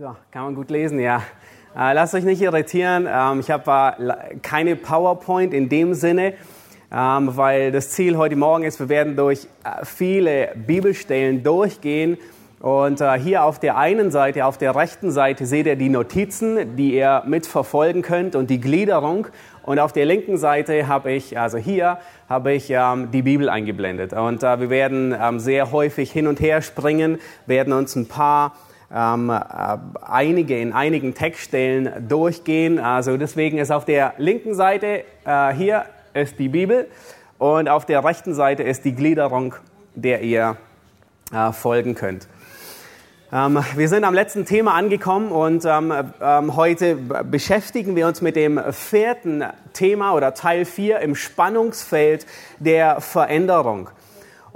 So, kann man gut lesen, ja. Äh, lasst euch nicht irritieren. Ähm, ich habe äh, keine PowerPoint in dem Sinne, ähm, weil das Ziel heute Morgen ist, wir werden durch äh, viele Bibelstellen durchgehen. Und hier auf der einen Seite, auf der rechten Seite seht ihr die Notizen, die ihr mitverfolgen könnt und die Gliederung. Und auf der linken Seite habe ich, also hier, habe ich ähm, die Bibel eingeblendet. Und wir werden ähm, sehr häufig hin und her springen, werden uns ein paar ähm, äh, einige in einigen Textstellen durchgehen. Also deswegen ist auf der linken Seite äh, hier ist die Bibel und auf der rechten Seite ist die Gliederung, der ihr äh, folgen könnt. Ähm, wir sind am letzten Thema angekommen und ähm, ähm, heute beschäftigen wir uns mit dem vierten Thema oder Teil 4 im Spannungsfeld der Veränderung.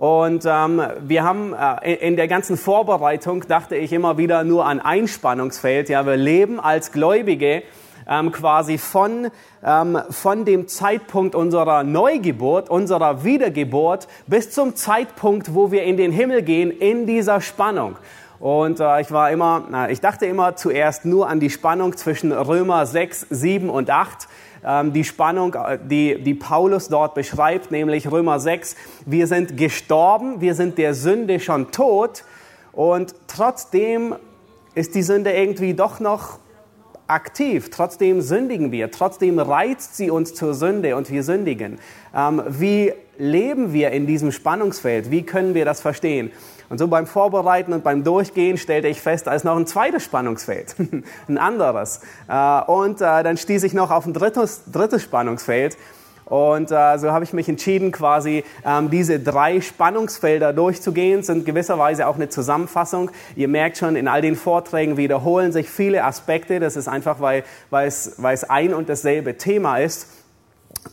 Und ähm, wir haben äh, in der ganzen Vorbereitung dachte ich immer wieder nur an ein Spannungsfeld. Ja, wir leben als Gläubige ähm, quasi von, ähm, von dem Zeitpunkt unserer Neugeburt, unserer Wiedergeburt bis zum Zeitpunkt, wo wir in den Himmel gehen, in dieser Spannung. Und äh, ich war immer, na, ich dachte immer zuerst nur an die Spannung zwischen Römer 6, 7 und 8 ähm, die Spannung, äh, die, die Paulus dort beschreibt, nämlich Römer 6. Wir sind gestorben, wir sind der Sünde schon tot und trotzdem ist die Sünde irgendwie doch noch aktiv. Trotzdem sündigen wir. Trotzdem reizt sie uns zur Sünde und wir sündigen. Ähm, wie leben wir in diesem Spannungsfeld? Wie können wir das verstehen? Und so beim Vorbereiten und beim Durchgehen stellte ich fest, da ist noch ein zweites Spannungsfeld, ein anderes. Äh, und äh, dann stieß ich noch auf ein drittes, drittes Spannungsfeld. Und äh, so habe ich mich entschieden, quasi ähm, diese drei Spannungsfelder durchzugehen. Sind gewisserweise auch eine Zusammenfassung. Ihr merkt schon, in all den Vorträgen wiederholen sich viele Aspekte. Das ist einfach, weil, weil, es, weil es ein und dasselbe Thema ist.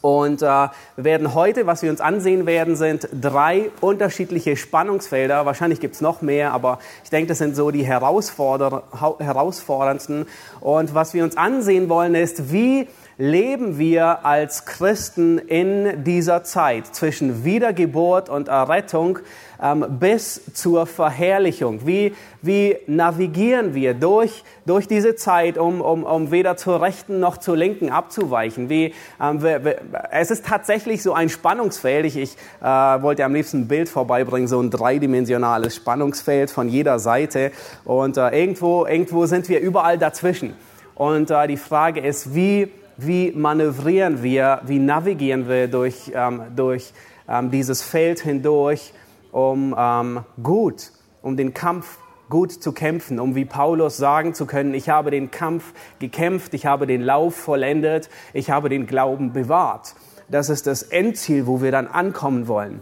Und äh, wir werden heute, was wir uns ansehen werden, sind drei unterschiedliche Spannungsfelder. Wahrscheinlich gibt es noch mehr, aber ich denke, das sind so die herausforder herausforderndsten. Und was wir uns ansehen wollen, ist, wie leben wir als Christen in dieser Zeit zwischen Wiedergeburt und Errettung ähm, bis zur Verherrlichung? Wie, wie navigieren wir durch, durch diese Zeit, um, um, um weder zur rechten noch zur linken abzuweichen? Wie, ähm, wir, wir, es ist tatsächlich so ein Spannungsfeld. Ich, ich äh, wollte am liebsten ein Bild vorbeibringen, so ein dreidimensionales Spannungsfeld von jeder Seite. Und äh, irgendwo, irgendwo sind wir überall dazwischen. Und äh, die Frage ist, wie wie manövrieren wir, wie navigieren wir durch, ähm, durch ähm, dieses Feld hindurch, um ähm, gut, um den Kampf gut zu kämpfen, um wie Paulus sagen zu können, ich habe den Kampf gekämpft, ich habe den Lauf vollendet, ich habe den Glauben bewahrt. Das ist das Endziel, wo wir dann ankommen wollen.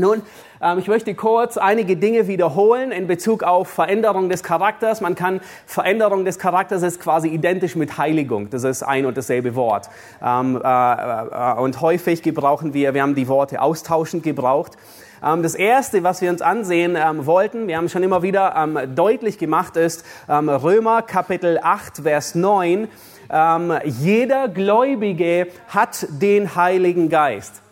Nun, ähm, ich möchte kurz einige Dinge wiederholen in Bezug auf Veränderung des Charakters. Man kann Veränderung des Charakters ist quasi identisch mit Heiligung. Das ist ein und dasselbe Wort. Ähm, äh, äh, und häufig gebrauchen wir, wir haben die Worte austauschend gebraucht. Ähm, das erste, was wir uns ansehen wollten, wir haben schon immer wieder deutlich gemacht, ist Römer Kapitel 8, Vers 9. Jeder Gläubige hat den Heiligen Geist.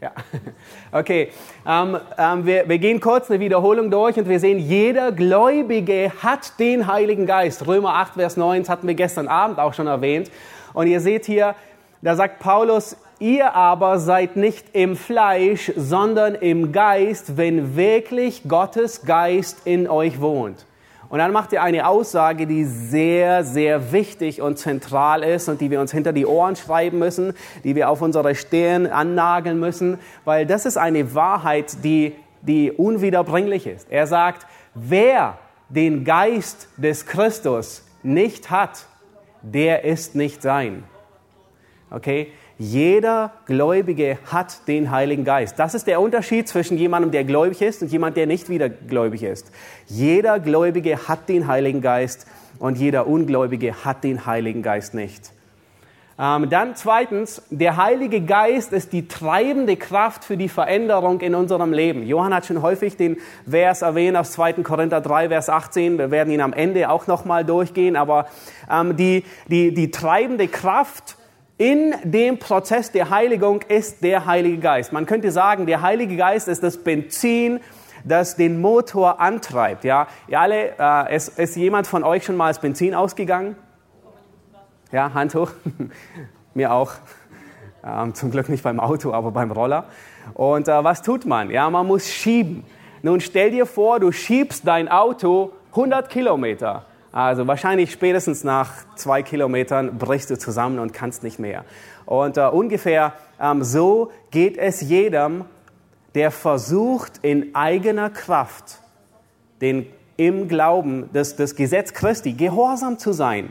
Ja, okay. Ähm, ähm, wir, wir gehen kurz eine Wiederholung durch und wir sehen, jeder Gläubige hat den Heiligen Geist. Römer 8, Vers 9, das hatten wir gestern Abend auch schon erwähnt. Und ihr seht hier, da sagt Paulus, ihr aber seid nicht im Fleisch, sondern im Geist, wenn wirklich Gottes Geist in euch wohnt. Und dann macht er eine Aussage, die sehr, sehr wichtig und zentral ist und die wir uns hinter die Ohren schreiben müssen, die wir auf unsere Stirn annageln müssen, weil das ist eine Wahrheit, die, die unwiederbringlich ist. Er sagt, wer den Geist des Christus nicht hat, der ist nicht sein. Okay? Jeder Gläubige hat den Heiligen Geist. Das ist der Unterschied zwischen jemandem, der gläubig ist und jemand, der nicht wieder gläubig ist. Jeder Gläubige hat den Heiligen Geist und jeder Ungläubige hat den Heiligen Geist nicht. Ähm, dann zweitens, der Heilige Geist ist die treibende Kraft für die Veränderung in unserem Leben. Johann hat schon häufig den Vers erwähnt aus 2. Korinther 3, Vers 18. Wir werden ihn am Ende auch nochmal durchgehen. Aber ähm, die, die, die treibende Kraft in dem Prozess der Heiligung ist der Heilige Geist. Man könnte sagen, der Heilige Geist ist das Benzin, das den Motor antreibt. Ja, Ihr alle, äh, ist, ist jemand von euch schon mal das Benzin ausgegangen? Ja, Hand hoch. Mir auch. Ähm, zum Glück nicht beim Auto, aber beim Roller. Und äh, was tut man? Ja, man muss schieben. Nun stell dir vor, du schiebst dein Auto 100 Kilometer. Also wahrscheinlich spätestens nach zwei Kilometern brichst du zusammen und kannst nicht mehr. Und äh, ungefähr ähm, so geht es jedem, der versucht in eigener Kraft den, im Glauben des, des Gesetz Christi gehorsam zu sein.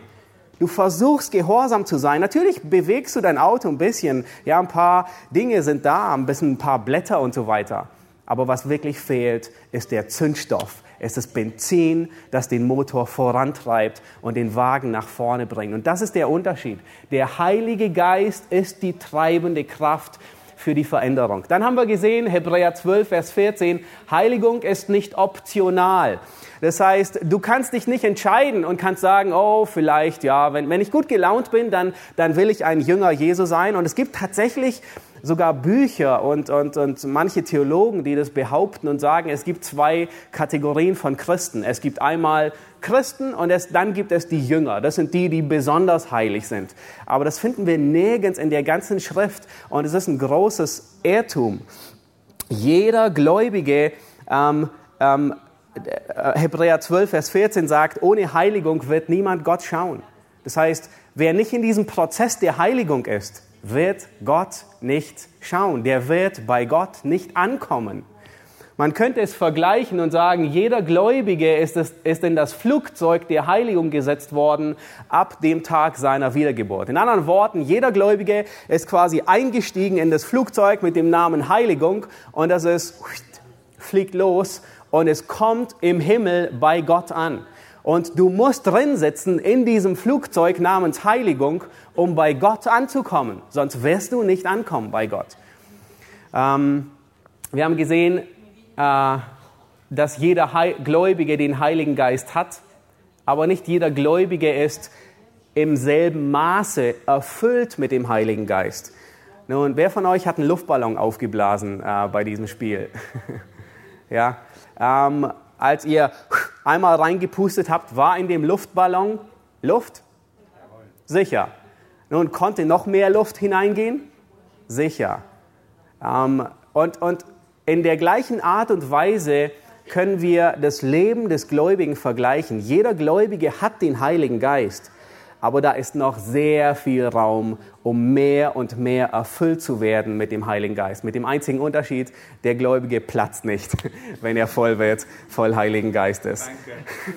Du versuchst gehorsam zu sein. Natürlich bewegst du dein Auto ein bisschen. Ja, ein paar Dinge sind da, ein bisschen ein paar Blätter und so weiter. Aber was wirklich fehlt, ist der Zündstoff. Es ist Benzin, das den Motor vorantreibt und den Wagen nach vorne bringt. Und das ist der Unterschied. Der Heilige Geist ist die treibende Kraft für die Veränderung. Dann haben wir gesehen, Hebräer 12, Vers 14, Heiligung ist nicht optional. Das heißt, du kannst dich nicht entscheiden und kannst sagen, oh, vielleicht, ja, wenn, wenn ich gut gelaunt bin, dann, dann will ich ein Jünger Jesu sein. Und es gibt tatsächlich sogar Bücher und, und, und manche Theologen, die das behaupten und sagen, es gibt zwei Kategorien von Christen. Es gibt einmal Christen und es, dann gibt es die Jünger. Das sind die, die besonders heilig sind. Aber das finden wir nirgends in der ganzen Schrift und es ist ein großes Irrtum. Jeder Gläubige, ähm, ähm, Hebräer 12, Vers 14 sagt, ohne Heiligung wird niemand Gott schauen. Das heißt, wer nicht in diesem Prozess der Heiligung ist, wird Gott nicht schauen. Der wird bei Gott nicht ankommen. Man könnte es vergleichen und sagen, jeder Gläubige ist, es, ist in das Flugzeug der Heiligung gesetzt worden ab dem Tag seiner Wiedergeburt. In anderen Worten, jeder Gläubige ist quasi eingestiegen in das Flugzeug mit dem Namen Heiligung und das ist, fliegt los und es kommt im Himmel bei Gott an. Und du musst drin sitzen in diesem Flugzeug namens Heiligung, um bei Gott anzukommen. Sonst wirst du nicht ankommen bei Gott. Ähm, wir haben gesehen, äh, dass jeder Gläubige den Heiligen Geist hat, aber nicht jeder Gläubige ist im selben Maße erfüllt mit dem Heiligen Geist. Nun, wer von euch hat einen Luftballon aufgeblasen äh, bei diesem Spiel? ja, ähm, als ihr einmal reingepustet habt, war in dem Luftballon Luft? Sicher. Nun konnte noch mehr Luft hineingehen? Sicher. Ähm, und, und in der gleichen Art und Weise können wir das Leben des Gläubigen vergleichen. Jeder Gläubige hat den Heiligen Geist aber da ist noch sehr viel Raum, um mehr und mehr erfüllt zu werden mit dem Heiligen Geist. Mit dem einzigen Unterschied, der Gläubige platzt nicht, wenn er voll wird, voll Heiligen Geistes.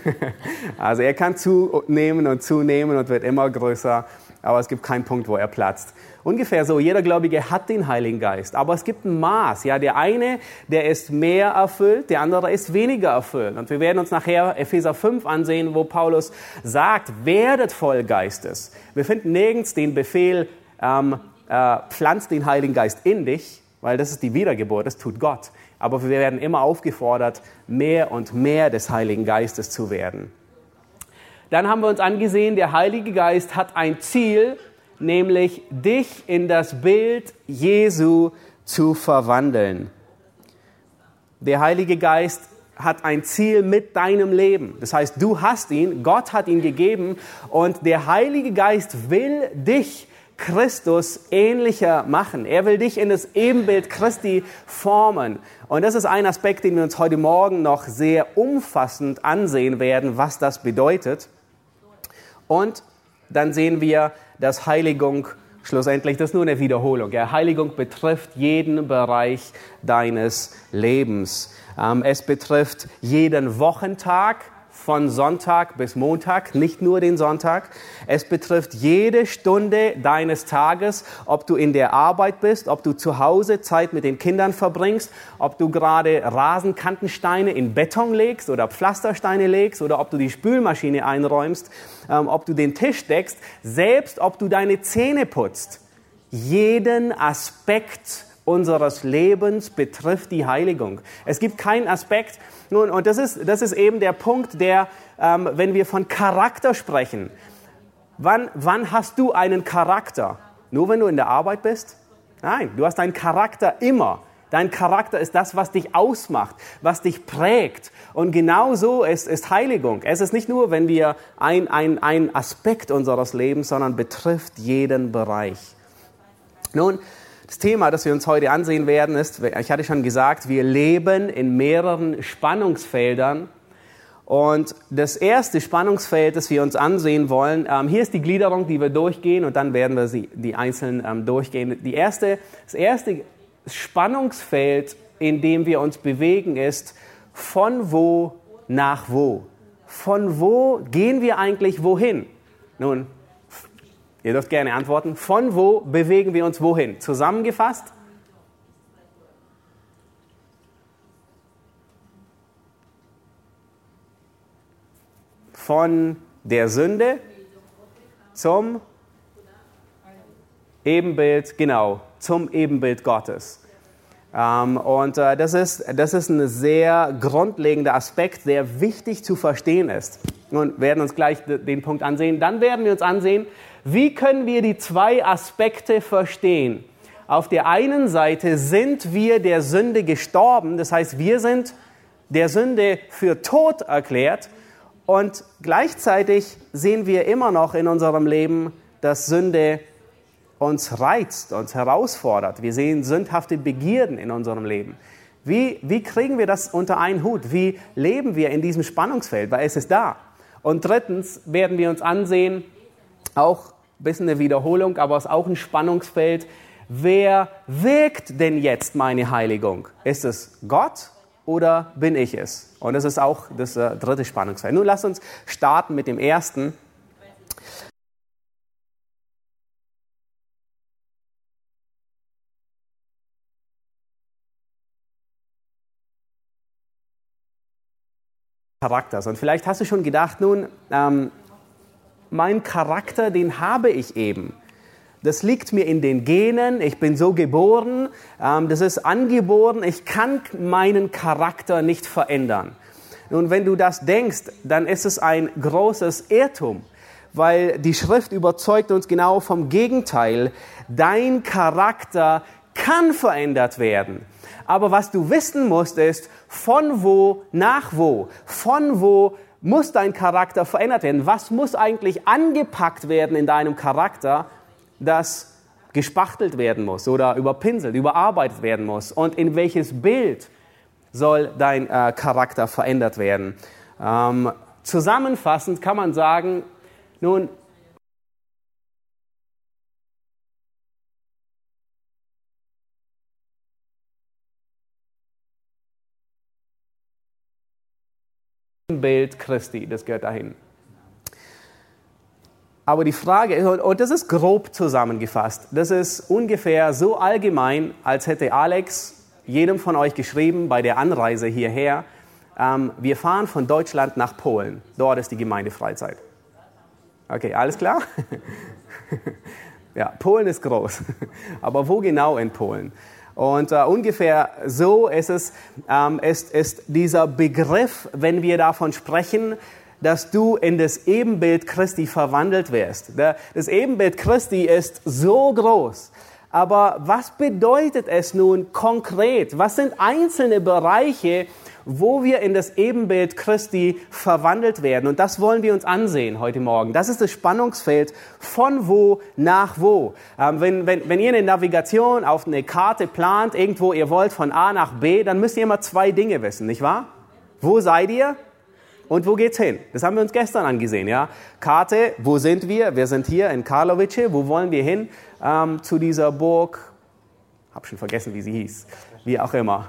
Danke. Also er kann zunehmen und zunehmen und wird immer größer, aber es gibt keinen Punkt, wo er platzt. Ungefähr so, jeder Gläubige hat den Heiligen Geist, aber es gibt ein Maß. Ja, der eine, der ist mehr erfüllt, der andere ist weniger erfüllt. Und wir werden uns nachher Epheser 5 ansehen, wo Paulus sagt, werdet voll Geistes. Wir finden nirgends den Befehl, ähm, äh, pflanzt den Heiligen Geist in dich, weil das ist die Wiedergeburt, das tut Gott. Aber wir werden immer aufgefordert, mehr und mehr des Heiligen Geistes zu werden. Dann haben wir uns angesehen, der Heilige Geist hat ein Ziel, nämlich dich in das Bild Jesu zu verwandeln. Der Heilige Geist hat ein Ziel mit deinem Leben. Das heißt, du hast ihn, Gott hat ihn gegeben und der Heilige Geist will dich Christus ähnlicher machen. Er will dich in das Ebenbild Christi formen. Und das ist ein Aspekt, den wir uns heute Morgen noch sehr umfassend ansehen werden, was das bedeutet. Und dann sehen wir, dass Heiligung schlussendlich, das ist nur eine Wiederholung. Ja, Heiligung betrifft jeden Bereich deines Lebens. Ähm, es betrifft jeden Wochentag, von Sonntag bis Montag, nicht nur den Sonntag. Es betrifft jede Stunde deines Tages, ob du in der Arbeit bist, ob du zu Hause Zeit mit den Kindern verbringst, ob du gerade Rasenkantensteine in Beton legst oder Pflastersteine legst oder ob du die Spülmaschine einräumst, ähm, ob du den Tisch deckst, selbst ob du deine Zähne putzt. Jeden Aspekt unseres Lebens betrifft die Heiligung. Es gibt keinen Aspekt, nun, und das ist, das ist eben der Punkt, der, ähm, wenn wir von Charakter sprechen, wann, wann hast du einen Charakter? Nur wenn du in der Arbeit bist? Nein, du hast einen Charakter immer, Dein Charakter ist das, was dich ausmacht, was dich prägt. Und genau so ist, ist Heiligung. Es ist nicht nur, wenn wir ein, ein, ein Aspekt unseres Lebens, sondern betrifft jeden Bereich. Nun, das Thema, das wir uns heute ansehen werden, ist, ich hatte schon gesagt, wir leben in mehreren Spannungsfeldern. Und das erste Spannungsfeld, das wir uns ansehen wollen, ähm, hier ist die Gliederung, die wir durchgehen und dann werden wir sie, die einzelnen ähm, durchgehen. Die erste, das erste Spannungsfeld, in dem wir uns bewegen, ist von wo nach wo. Von wo gehen wir eigentlich wohin? Nun, ihr dürft gerne antworten. Von wo bewegen wir uns wohin? Zusammengefasst? Von der Sünde zum Ebenbild, genau, zum Ebenbild Gottes. Ähm, und äh, das, ist, das ist ein sehr grundlegender Aspekt, der wichtig zu verstehen ist. Nun werden uns gleich den Punkt ansehen. Dann werden wir uns ansehen, wie können wir die zwei Aspekte verstehen. Auf der einen Seite sind wir der Sünde gestorben, das heißt, wir sind der Sünde für tot erklärt und gleichzeitig sehen wir immer noch in unserem Leben, dass Sünde uns reizt, uns herausfordert. Wir sehen sündhafte Begierden in unserem Leben. Wie, wie kriegen wir das unter einen Hut? Wie leben wir in diesem Spannungsfeld? Weil es ist da. Und drittens werden wir uns ansehen, auch ein bisschen eine Wiederholung, aber es ist auch ein Spannungsfeld. Wer wirkt denn jetzt meine Heiligung? Ist es Gott oder bin ich es? Und das ist auch das äh, dritte Spannungsfeld. Nun lass uns starten mit dem ersten. Charakters. Und vielleicht hast du schon gedacht, nun, ähm, mein Charakter, den habe ich eben. Das liegt mir in den Genen, ich bin so geboren, ähm, das ist angeboren, ich kann meinen Charakter nicht verändern. Nun, wenn du das denkst, dann ist es ein großes Irrtum, weil die Schrift überzeugt uns genau vom Gegenteil. Dein Charakter kann verändert werden. Aber was du wissen musst, ist, von wo nach wo, von wo muss dein Charakter verändert werden? Was muss eigentlich angepackt werden in deinem Charakter, das gespachtelt werden muss oder überpinselt, überarbeitet werden muss? Und in welches Bild soll dein äh, Charakter verändert werden? Ähm, zusammenfassend kann man sagen, nun, Bild Christi, das gehört dahin. Aber die Frage ist, und das ist grob zusammengefasst, das ist ungefähr so allgemein, als hätte Alex jedem von euch geschrieben bei der Anreise hierher, ähm, wir fahren von Deutschland nach Polen. Dort ist die Gemeindefreizeit. Okay, alles klar? ja, Polen ist groß. Aber wo genau in Polen? Und äh, ungefähr so ist es, ähm, ist, ist dieser Begriff, wenn wir davon sprechen, dass du in das Ebenbild Christi verwandelt wirst. Das Ebenbild Christi ist so groß. Aber was bedeutet es nun konkret? Was sind einzelne Bereiche, wo wir in das Ebenbild Christi verwandelt werden. Und das wollen wir uns ansehen heute Morgen. Das ist das Spannungsfeld von wo nach wo. Ähm, wenn, wenn, wenn ihr eine Navigation auf eine Karte plant, irgendwo ihr wollt von A nach B, dann müsst ihr immer zwei Dinge wissen, nicht wahr? Wo seid ihr? Und wo geht's hin? Das haben wir uns gestern angesehen, ja. Karte, wo sind wir? Wir sind hier in Karlovice. Wo wollen wir hin? Ähm, zu dieser Burg. Hab schon vergessen, wie sie hieß. Wie auch immer.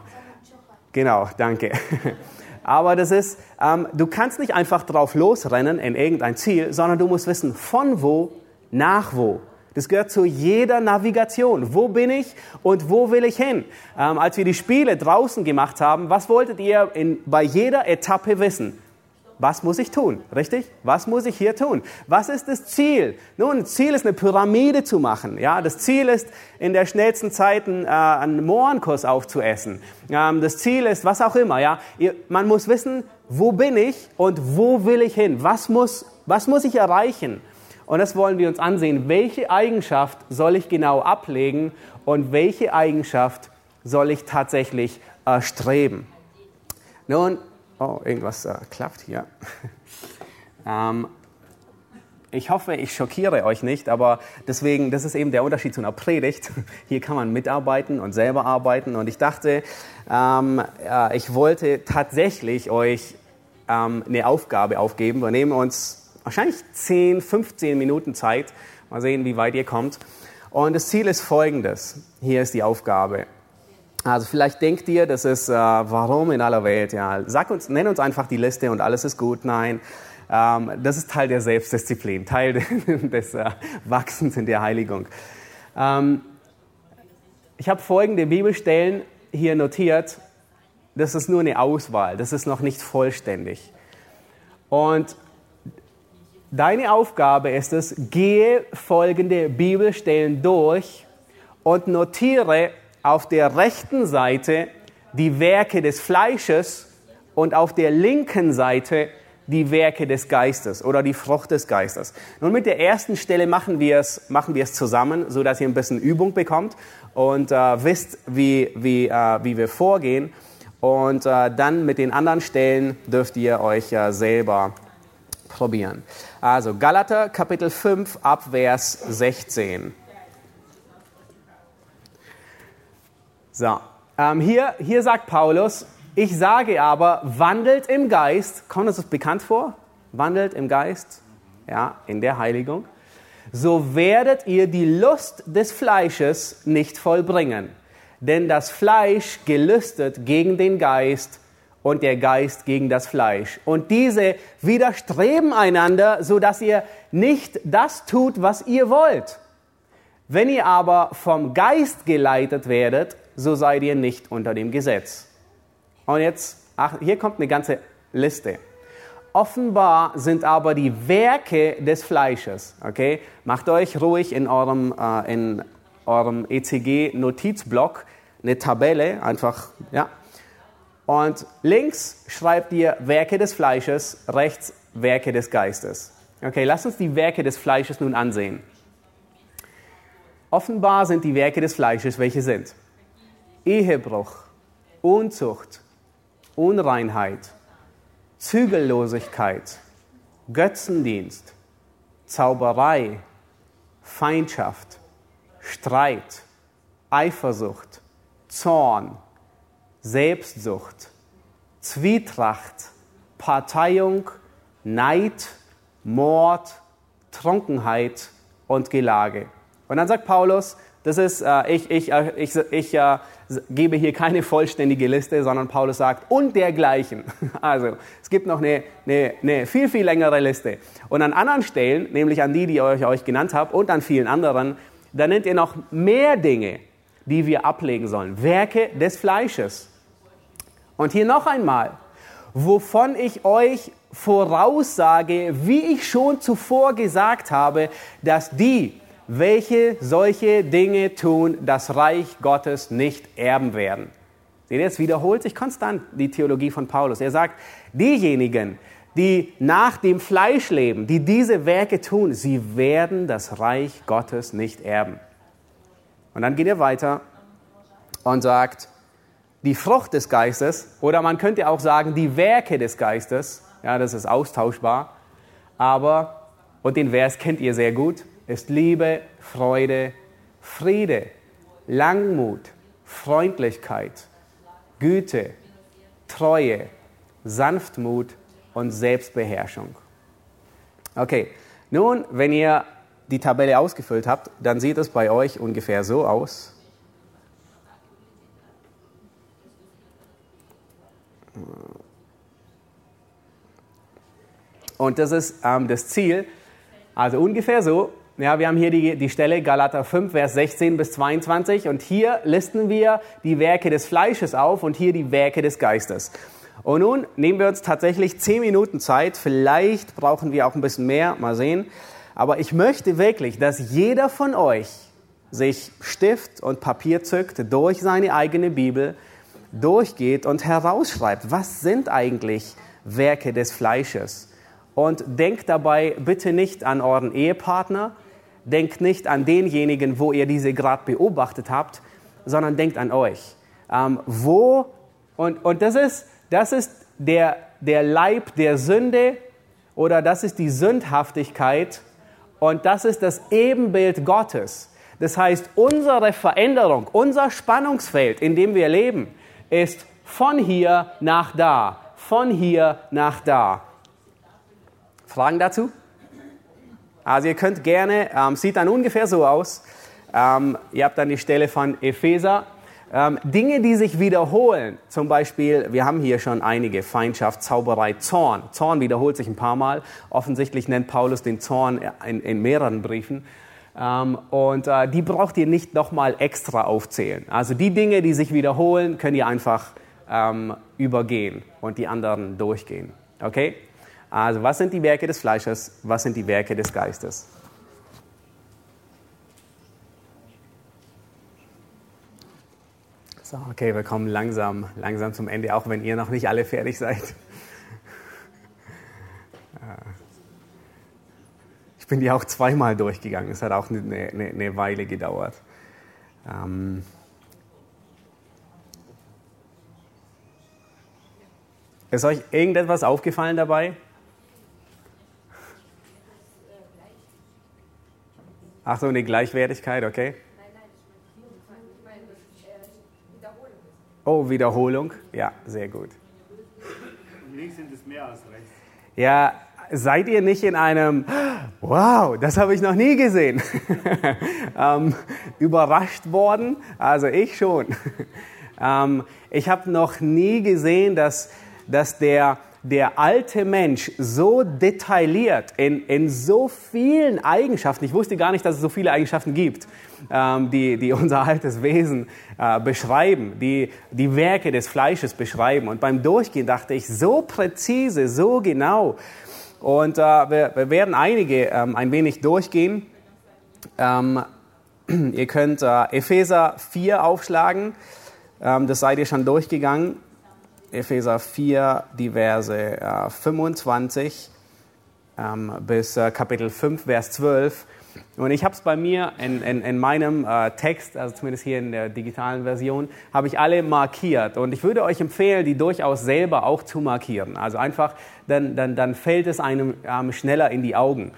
Genau, danke. Aber das ist, ähm, du kannst nicht einfach drauf losrennen in irgendein Ziel, sondern du musst wissen, von wo nach wo. Das gehört zu jeder Navigation. Wo bin ich und wo will ich hin? Ähm, als wir die Spiele draußen gemacht haben, was wolltet ihr in, bei jeder Etappe wissen? Was muss ich tun? Richtig? Was muss ich hier tun? Was ist das Ziel? Nun, Ziel ist eine Pyramide zu machen. Ja, das Ziel ist in der schnellsten Zeit äh, einen Mohrenkurs aufzuessen. Ähm, das Ziel ist was auch immer. Ja, man muss wissen, wo bin ich und wo will ich hin? Was muss, was muss ich erreichen? Und das wollen wir uns ansehen. Welche Eigenschaft soll ich genau ablegen und welche Eigenschaft soll ich tatsächlich äh, streben? Nun, oh, irgendwas äh, klappt hier. ähm, ich hoffe, ich schockiere euch nicht, aber deswegen, das ist eben der Unterschied zu einer Predigt. Hier kann man mitarbeiten und selber arbeiten. Und ich dachte, ähm, äh, ich wollte tatsächlich euch ähm, eine Aufgabe aufgeben. Wir nehmen uns wahrscheinlich 10, 15 Minuten Zeit. Mal sehen, wie weit ihr kommt. Und das Ziel ist folgendes. Hier ist die Aufgabe. Also vielleicht denkt ihr, das ist, äh, warum in aller Welt? Ja, sag uns, nenn uns einfach die Liste und alles ist gut. Nein, ähm, das ist Teil der Selbstdisziplin, Teil des äh, Wachsens in der Heiligung. Ähm, ich habe folgende Bibelstellen hier notiert. Das ist nur eine Auswahl, das ist noch nicht vollständig. Und deine Aufgabe ist es, gehe folgende Bibelstellen durch und notiere auf der rechten Seite die Werke des Fleisches und auf der linken Seite die Werke des Geistes oder die Frucht des Geistes. Nun mit der ersten Stelle machen wir es, machen wir es zusammen, so dass ihr ein bisschen Übung bekommt und äh, wisst, wie, wie, äh, wie wir vorgehen. Und äh, dann mit den anderen Stellen dürft ihr euch äh, selber probieren. Also Galater Kapitel 5 ab Vers 16. So, ähm, hier, hier sagt Paulus, ich sage aber, wandelt im Geist. Kommt uns das bekannt vor? Wandelt im Geist, ja, in der Heiligung. So werdet ihr die Lust des Fleisches nicht vollbringen. Denn das Fleisch gelüstet gegen den Geist und der Geist gegen das Fleisch. Und diese widerstreben einander, so dass ihr nicht das tut, was ihr wollt. Wenn ihr aber vom Geist geleitet werdet, so seid ihr nicht unter dem Gesetz. Und jetzt, ach, hier kommt eine ganze Liste. Offenbar sind aber die Werke des Fleisches, okay? Macht euch ruhig in eurem, äh, in eurem ECG-Notizblock eine Tabelle, einfach, ja. Und links schreibt ihr Werke des Fleisches, rechts Werke des Geistes. Okay, lasst uns die Werke des Fleisches nun ansehen. Offenbar sind die Werke des Fleisches, welche sind? Ehebruch, Unzucht, Unreinheit, Zügellosigkeit, Götzendienst, Zauberei, Feindschaft, Streit, Eifersucht, Zorn, Selbstsucht, Zwietracht, Parteiung, Neid, Mord, Trunkenheit und Gelage. Und dann sagt Paulus, das ist, äh, ich, ich, äh, ich, ich äh, gebe hier keine vollständige Liste, sondern Paulus sagt, und dergleichen. Also, es gibt noch eine, eine, eine viel, viel längere Liste. Und an anderen Stellen, nämlich an die, die ich euch genannt habe, und an vielen anderen, da nennt ihr noch mehr Dinge, die wir ablegen sollen. Werke des Fleisches. Und hier noch einmal, wovon ich euch voraussage, wie ich schon zuvor gesagt habe, dass die, welche solche Dinge tun, das Reich Gottes nicht erben werden. Seht ihr, es wiederholt sich konstant die Theologie von Paulus. Er sagt, diejenigen, die nach dem Fleisch leben, die diese Werke tun, sie werden das Reich Gottes nicht erben. Und dann geht er weiter und sagt, die Frucht des Geistes, oder man könnte auch sagen, die Werke des Geistes, ja, das ist austauschbar, aber, und den Vers kennt ihr sehr gut, ist Liebe, Freude, Friede, Langmut, Freundlichkeit, Güte, Treue, Sanftmut und Selbstbeherrschung. Okay, nun, wenn ihr die Tabelle ausgefüllt habt, dann sieht es bei euch ungefähr so aus. Und das ist ähm, das Ziel. Also ungefähr so. Ja, wir haben hier die, die Stelle Galater 5, Vers 16 bis 22 und hier listen wir die Werke des Fleisches auf und hier die Werke des Geistes. Und nun nehmen wir uns tatsächlich zehn Minuten Zeit, vielleicht brauchen wir auch ein bisschen mehr, mal sehen. Aber ich möchte wirklich, dass jeder von euch sich Stift und Papier zückt, durch seine eigene Bibel durchgeht und herausschreibt, was sind eigentlich Werke des Fleisches. Und denkt dabei bitte nicht an euren Ehepartner, Denkt nicht an denjenigen, wo ihr diese gerade beobachtet habt, sondern denkt an euch. ähm, wo, und, und das ist, das ist der, der Leib der Sünde oder das ist die Sündhaftigkeit und das ist das Ebenbild Gottes. Das heißt, unsere Veränderung, unser Spannungsfeld, in dem wir leben, ist von hier nach da, von hier nach da. Fragen dazu? Also ihr könnt gerne, ähm, sieht dann ungefähr so aus. Ähm, ihr habt dann die Stelle von Epheser. Ähm, Dinge, die sich wiederholen, zum Beispiel, wir haben hier schon einige, Feindschaft, Zauberei, Zorn. Zorn wiederholt sich ein paar Mal. Offensichtlich nennt Paulus den Zorn in, in mehreren Briefen. Ähm, und äh, die braucht ihr nicht nochmal extra aufzählen. Also die Dinge, die sich wiederholen, könnt ihr einfach ähm, übergehen und die anderen durchgehen. Okay? Also was sind die Werke des Fleisches? Was sind die Werke des Geistes? So, okay, wir kommen langsam, langsam zum Ende, auch wenn ihr noch nicht alle fertig seid. Ich bin die auch zweimal durchgegangen. Es hat auch eine, eine, eine Weile gedauert. Ähm ist euch irgendetwas aufgefallen dabei? Ach so, eine Gleichwertigkeit, okay. Oh, Wiederholung. Ja, sehr gut. links sind es mehr als rechts. Ja, seid ihr nicht in einem, wow, das habe ich noch nie gesehen, ähm, überrascht worden? Also ich schon. ähm, ich habe noch nie gesehen, dass, dass der der alte Mensch so detailliert in, in so vielen Eigenschaften, ich wusste gar nicht, dass es so viele Eigenschaften gibt, ähm, die, die unser altes Wesen äh, beschreiben, die die Werke des Fleisches beschreiben. Und beim Durchgehen dachte ich, so präzise, so genau. Und äh, wir, wir, werden einige ähm, ein wenig durchgehen. Ähm, ihr könnt äh, Epheser 4 aufschlagen, ähm, das seid ihr schon durchgegangen. Epheser 4, die Verse äh, 25 ähm, bis äh, Kapitel 5, Vers 12. Und ich habe es bei mir in, in, in meinem äh, Text, also zumindest hier in der digitalen Version, habe ich alle markiert. Und ich würde euch empfehlen, die durchaus selber auch zu markieren. Also einfach, dann, dann, dann fällt es einem ähm, schneller in die Augen.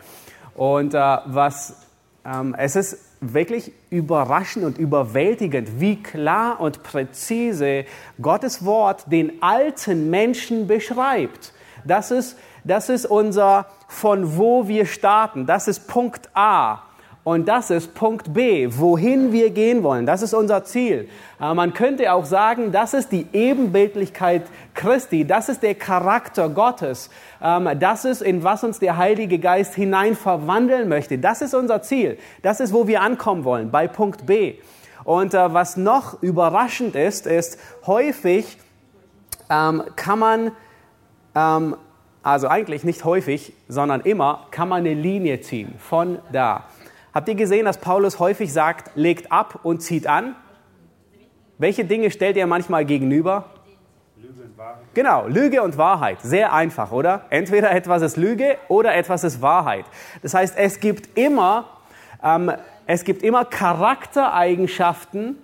Und äh, was ähm, es ist wirklich überraschend und überwältigend, wie klar und präzise Gottes Wort den alten Menschen beschreibt. Das ist, das ist unser, von wo wir starten. Das ist Punkt A. Und das ist Punkt B, wohin wir gehen wollen. Das ist unser Ziel. Äh, man könnte auch sagen, das ist die Ebenbildlichkeit Christi. Das ist der Charakter Gottes. Ähm, das ist, in was uns der Heilige Geist hinein verwandeln möchte. Das ist unser Ziel. Das ist, wo wir ankommen wollen, bei Punkt B. Und äh, was noch überraschend ist, ist, häufig ähm, kann man, ähm, also eigentlich nicht häufig, sondern immer, kann man eine Linie ziehen von da. Habt ihr gesehen, dass Paulus häufig sagt, legt ab und zieht an? Welche Dinge stellt er manchmal gegenüber? Lüge und Wahrheit. Genau, Lüge und Wahrheit. Sehr einfach, oder? Entweder etwas ist Lüge oder etwas ist Wahrheit. Das heißt, es gibt immer, ähm, es gibt immer Charaktereigenschaften,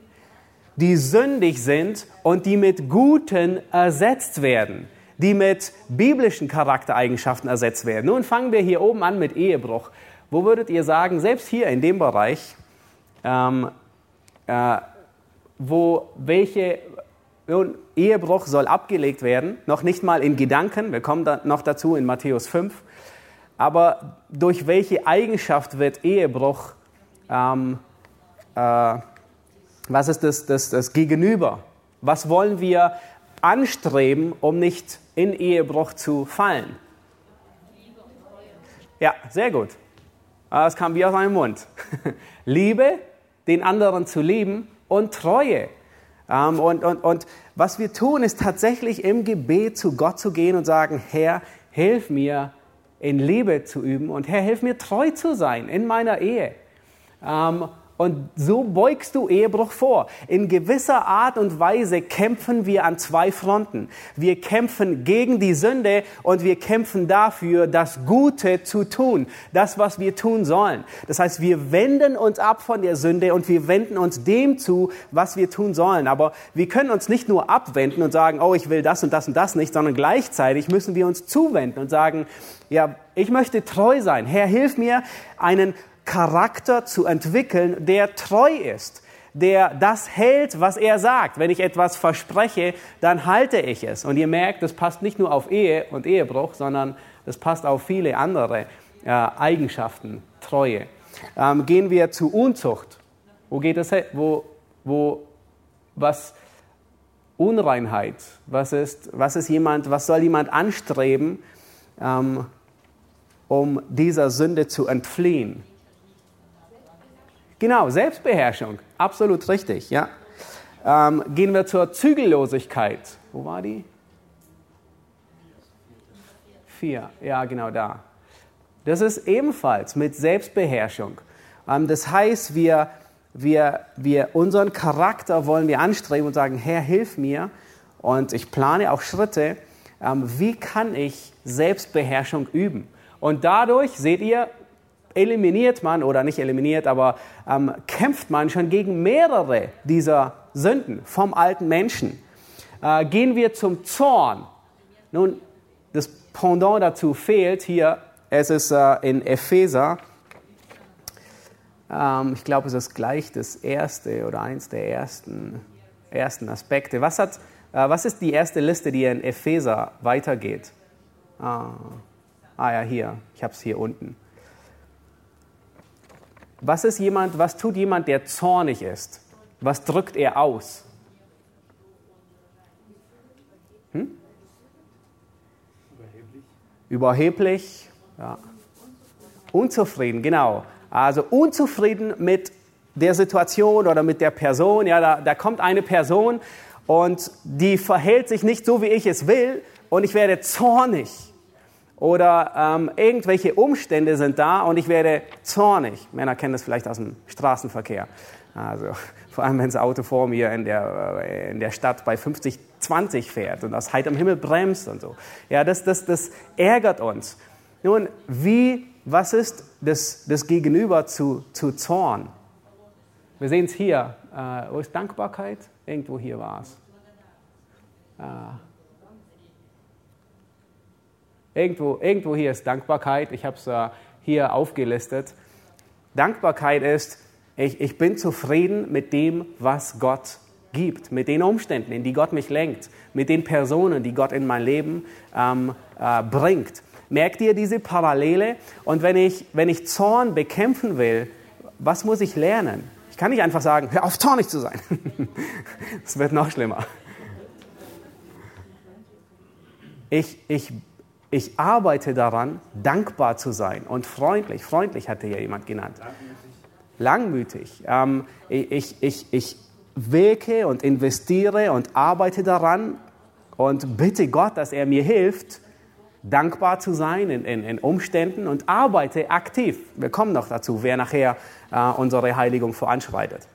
die sündig sind und die mit guten ersetzt werden, die mit biblischen Charaktereigenschaften ersetzt werden. Nun fangen wir hier oben an mit Ehebruch. Wo würdet ihr sagen, selbst hier in dem Bereich, ähm, äh, wo welche Ehebruch soll abgelegt werden, noch nicht mal in Gedanken, wir kommen da noch dazu in Matthäus 5, aber durch welche Eigenschaft wird Ehebruch, ähm, äh, was ist das, das, das Gegenüber? Was wollen wir anstreben, um nicht in Ehebruch zu fallen? Ja, sehr gut. Es kam wie aus einem Mund. Liebe, den anderen zu lieben und Treue. Ähm, und, und, und was wir tun, ist tatsächlich im Gebet zu Gott zu gehen und sagen, Herr, hilf mir, in Liebe zu üben und Herr, hilf mir, treu zu sein in meiner Ehe. Und so beugst du Ehebruch vor. In gewisser Art und Weise kämpfen wir an zwei Fronten. Wir kämpfen gegen die Sünde und wir kämpfen dafür, das Gute zu tun. Das, was wir tun sollen. Das heißt, wir wenden uns ab von der Sünde und wir wenden uns dem zu, was wir tun sollen. Aber wir können uns nicht nur abwenden und sagen, oh, ich will das und das und das nicht, sondern gleichzeitig müssen wir uns zuwenden und sagen, ja, ich möchte treu sein. Herr, hilf mir, einen Charakter zu entwickeln, der treu ist, der das hält, was er sagt. Wenn ich etwas verspreche, dann halte ich es. Und ihr merkt, das passt nicht nur auf Ehe und Ehebruch, sondern das passt auf viele andere äh, Eigenschaften, Treue. Ähm, gehen wir zu Unzucht. Wo geht es? Wo, wo, was, Unreinheit. Was ist, was ist jemand, was soll jemand anstreben, ähm, um dieser Sünde zu entfliehen? Genau, Selbstbeherrschung, absolut richtig, ja. Ähm, gehen wir zur Zügellosigkeit. Wo war die? Vier, ja, genau da. Das ist ebenfalls mit Selbstbeherrschung. Ähm, das heißt, wir, wir, wir unseren Charakter wollen wir anstreben und sagen, Herr, hilf mir. Und ich plane auch Schritte, ähm, wie kann ich Selbstbeherrschung üben? Und dadurch, seht ihr, eliminiert man oder nicht eliminiert, aber ähm, kämpft man schon gegen mehrere dieser Sünden vom alten Menschen. Äh, gehen wir zum Zorn. Nun, das Pendant dazu fehlt hier. Es ist äh, in Epheser. Ähm, ich glaube, es ist gleich das erste oder eins der ersten, ersten Aspekte. Was, hat, äh, was ist die erste Liste, die in Epheser weitergeht? Ah, ah ja, hier. Ich habe es hier unten. Was ist jemand, was tut jemand, der zornig ist? Was drückt er aus? Hm? Überheblich. Überheblich, ja. Unzufrieden, genau. Also unzufrieden mit der Situation oder mit der Person. Ja, da, da kommt eine Person und die verhält sich nicht so, wie ich es will und ich werde zornig oder ähm, irgendwelche Umstände sind da und ich werde zornig. Männer kennen das vielleicht aus dem Straßenverkehr. Also vor allem, wenn das Auto vor mir in der, äh, in der Stadt bei 50, 20 fährt und aus heiterem Himmel bremst und so. Ja, das, das, das ärgert uns. Nun, wie, was ist das, das Gegenüber zu, zu Zorn? Wir sehen es hier. Äh, wo ist Dankbarkeit? Irgendwo hier war es. Äh, Irgendwo, irgendwo hier ist Dankbarkeit. Ich habe es äh, hier aufgelistet. Dankbarkeit ist, ich, ich bin zufrieden mit dem, was Gott gibt, mit den Umständen, in die Gott mich lenkt, mit den Personen, die Gott in mein Leben ähm, äh, bringt. Merkt ihr diese Parallele? Und wenn ich, wenn ich Zorn bekämpfen will, was muss ich lernen? Ich kann nicht einfach sagen, hör auf, zornig zu sein. Es wird noch schlimmer. Ich, ich ich arbeite daran, dankbar zu sein und freundlich. Freundlich hatte ja jemand genannt. Langmütig. Ähm, ich, ich, ich wirke und investiere und arbeite daran und bitte Gott, dass er mir hilft, dankbar zu sein in, in, in Umständen und arbeite aktiv. Wir kommen noch dazu, wer nachher äh, unsere Heiligung voranschreitet.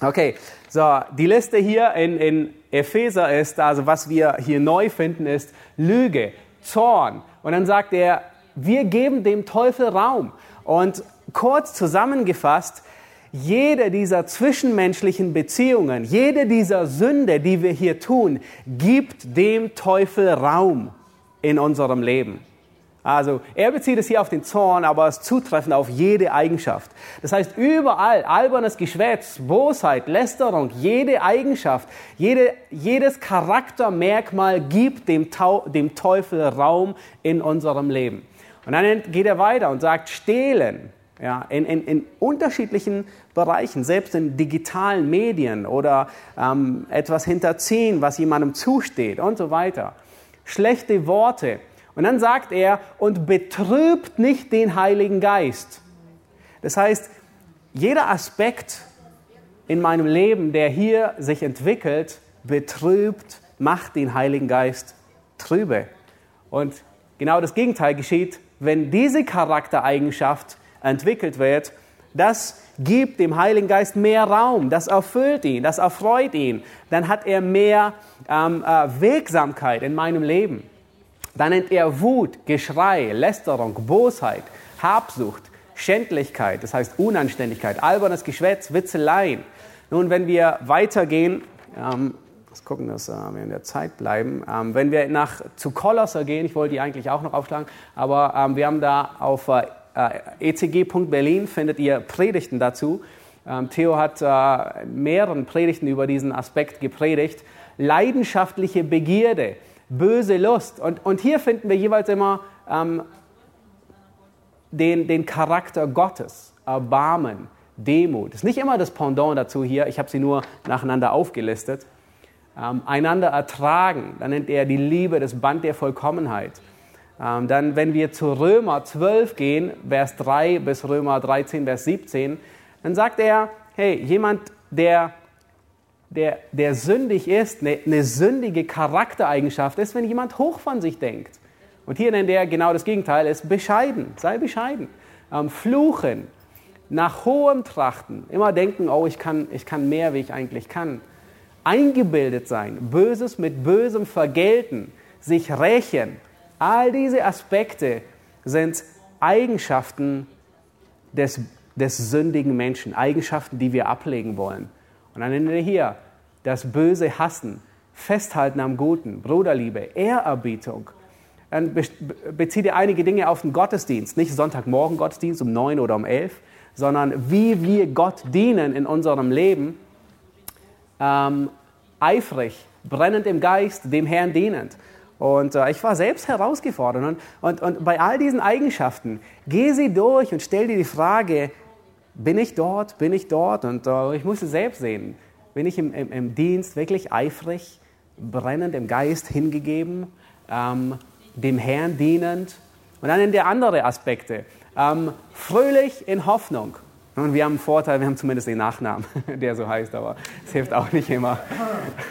Okay, so die Liste hier in, in Epheser ist, also was wir hier neu finden, ist Lüge, Zorn. Und dann sagt er, wir geben dem Teufel Raum. Und kurz zusammengefasst, jede dieser zwischenmenschlichen Beziehungen, jede dieser Sünde, die wir hier tun, gibt dem Teufel Raum in unserem Leben. Also er bezieht es hier auf den Zorn, aber es zutreffend auf jede Eigenschaft. Das heißt, überall albernes Geschwätz, Bosheit, Lästerung, jede Eigenschaft, jede, jedes Charaktermerkmal gibt dem, Tau, dem Teufel Raum in unserem Leben. Und dann geht er weiter und sagt, stehlen, ja, in, in, in unterschiedlichen Bereichen, selbst in digitalen Medien oder ähm, etwas hinterziehen, was jemandem zusteht und so weiter. Schlechte Worte, und dann sagt er, und betrübt nicht den Heiligen Geist. Das heißt, jeder Aspekt in meinem Leben, der hier sich entwickelt, betrübt, macht den Heiligen Geist trübe. Und genau das Gegenteil geschieht, wenn diese Charaktereigenschaft entwickelt wird, Das gibt dem Heiligen Geist mehr Raum, das erfüllt ihn, das erfreut ihn. Dann hat er mehr ähm, äh, Wirksamkeit in meinem Leben. Dann nennt er Wut, Geschrei, Lästerung, Bosheit, Habsucht, Schändlichkeit, das heißt Unanständigkeit, albernes Geschwätz, Witzeleien. Nun, wenn wir weitergehen, ähm, Let's gucken, dass äh, wir in der Zeit bleiben. Ähm, wenn wir nach zu Kolosser gehen, ich wollte die eigentlich auch noch aufschlagen, aber ähm, wir haben da auf äh, ecg.berlin findet ihr Predigten dazu. Ähm, Theo hat äh, mehreren Predigten über diesen Aspekt gepredigt. Leidenschaftliche Begierde, böse Lust. Und, und hier finden wir jeweils immer ähm, den, den Charakter Gottes, Erbarmen, Demut. Das ist nicht immer das Pendant dazu hier, ich habe sie nur nacheinander aufgelistet ähm, einander ertragen. Dann nennt er die Liebe das Band der Vollkommenheit. Ähm, dann, wenn wir zu Römer 12 gehen, Vers 3 bis Römer 13, Vers 17, dann sagt er, hey, jemand, der, der, der sündig ist, eine, eine sündige Charaktereigenschaft ist, wenn jemand hoch von sich denkt. Und hier nennt er genau das Gegenteil, ist bescheiden, sei bescheiden. Ähm, fluchen, nach hohem Trachten, immer denken, oh, ich kann, ich kann mehr, wie ich eigentlich kann eingebildet sein, Böses mit Bösem vergelten, sich rächen. All diese Aspekte sind Eigenschaften des, des sündigen Menschen, Eigenschaften, die wir ablegen wollen. Und dann nennen wir hier das Böse hassen, Festhalten am Guten, Bruderliebe, Ehrerbietung. Dann bezieht ihr einige Dinge auf den Gottesdienst, nicht Sonntagmorgen Gottesdienst um neun oder um elf, sondern wie wir Gott dienen in unserem Leben ähm, eifrig, brennend im Geist, dem Herrn dienend. Und äh, ich war selbst herausgefordert. Und, und, und bei all diesen Eigenschaften, geh sie durch und stell dir die Frage, bin ich dort, bin ich dort? Und äh, ich musste selbst sehen, bin ich im, im, im, Dienst wirklich eifrig, brennend im Geist hingegeben, ähm, dem Herrn dienend? Und dann in der andere Aspekte, ähm, fröhlich in Hoffnung. Und wir haben einen Vorteil, wir haben zumindest den Nachnamen, der so heißt, aber es hilft auch nicht immer.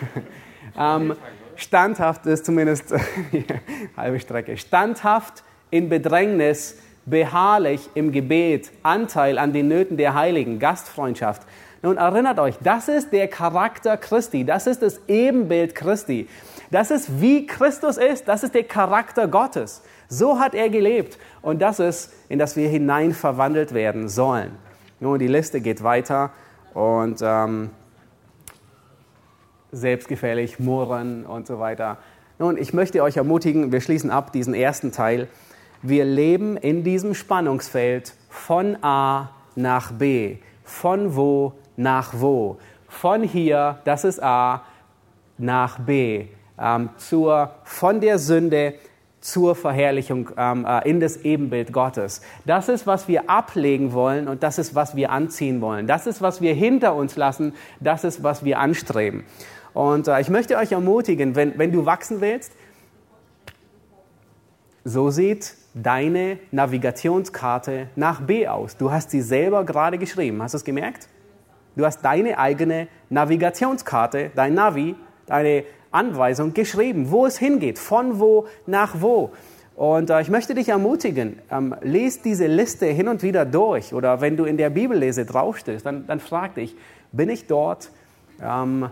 ähm, standhaft ist zumindest halbe Strecke. Standhaft in Bedrängnis, beharrlich im Gebet, Anteil an den Nöten der Heiligen, Gastfreundschaft. Nun erinnert euch, das ist der Charakter Christi, das ist das Ebenbild Christi. Das ist wie Christus ist, das ist der Charakter Gottes. So hat er gelebt und das ist, in das wir hinein verwandelt werden sollen. Nun, die Liste geht weiter und ähm, selbstgefällig, murren und so weiter. Nun, ich möchte euch ermutigen, wir schließen ab diesen ersten Teil. Wir leben in diesem Spannungsfeld von A nach B, von wo nach wo, von hier, das ist A, nach B, ähm, zur, von der Sünde zur Verherrlichung ähm, äh, in das Ebenbild Gottes. Das ist, was wir ablegen wollen und das ist, was wir anziehen wollen. Das ist, was wir hinter uns lassen. Das ist, was wir anstreben. Und äh, ich möchte euch ermutigen, wenn, wenn du wachsen willst, so sieht deine Navigationskarte nach B aus. Du hast sie selber gerade geschrieben. Hast du es gemerkt? Du hast deine eigene Navigationskarte, dein Navi, deine Anweisung geschrieben, wo es hingeht, von wo nach wo. Und äh, ich möchte dich ermutigen, ähm, lest diese Liste hin und wieder durch. Oder wenn du in der Bibellese draufstehst, dann, dann frag dich, bin ich dort? Ähm,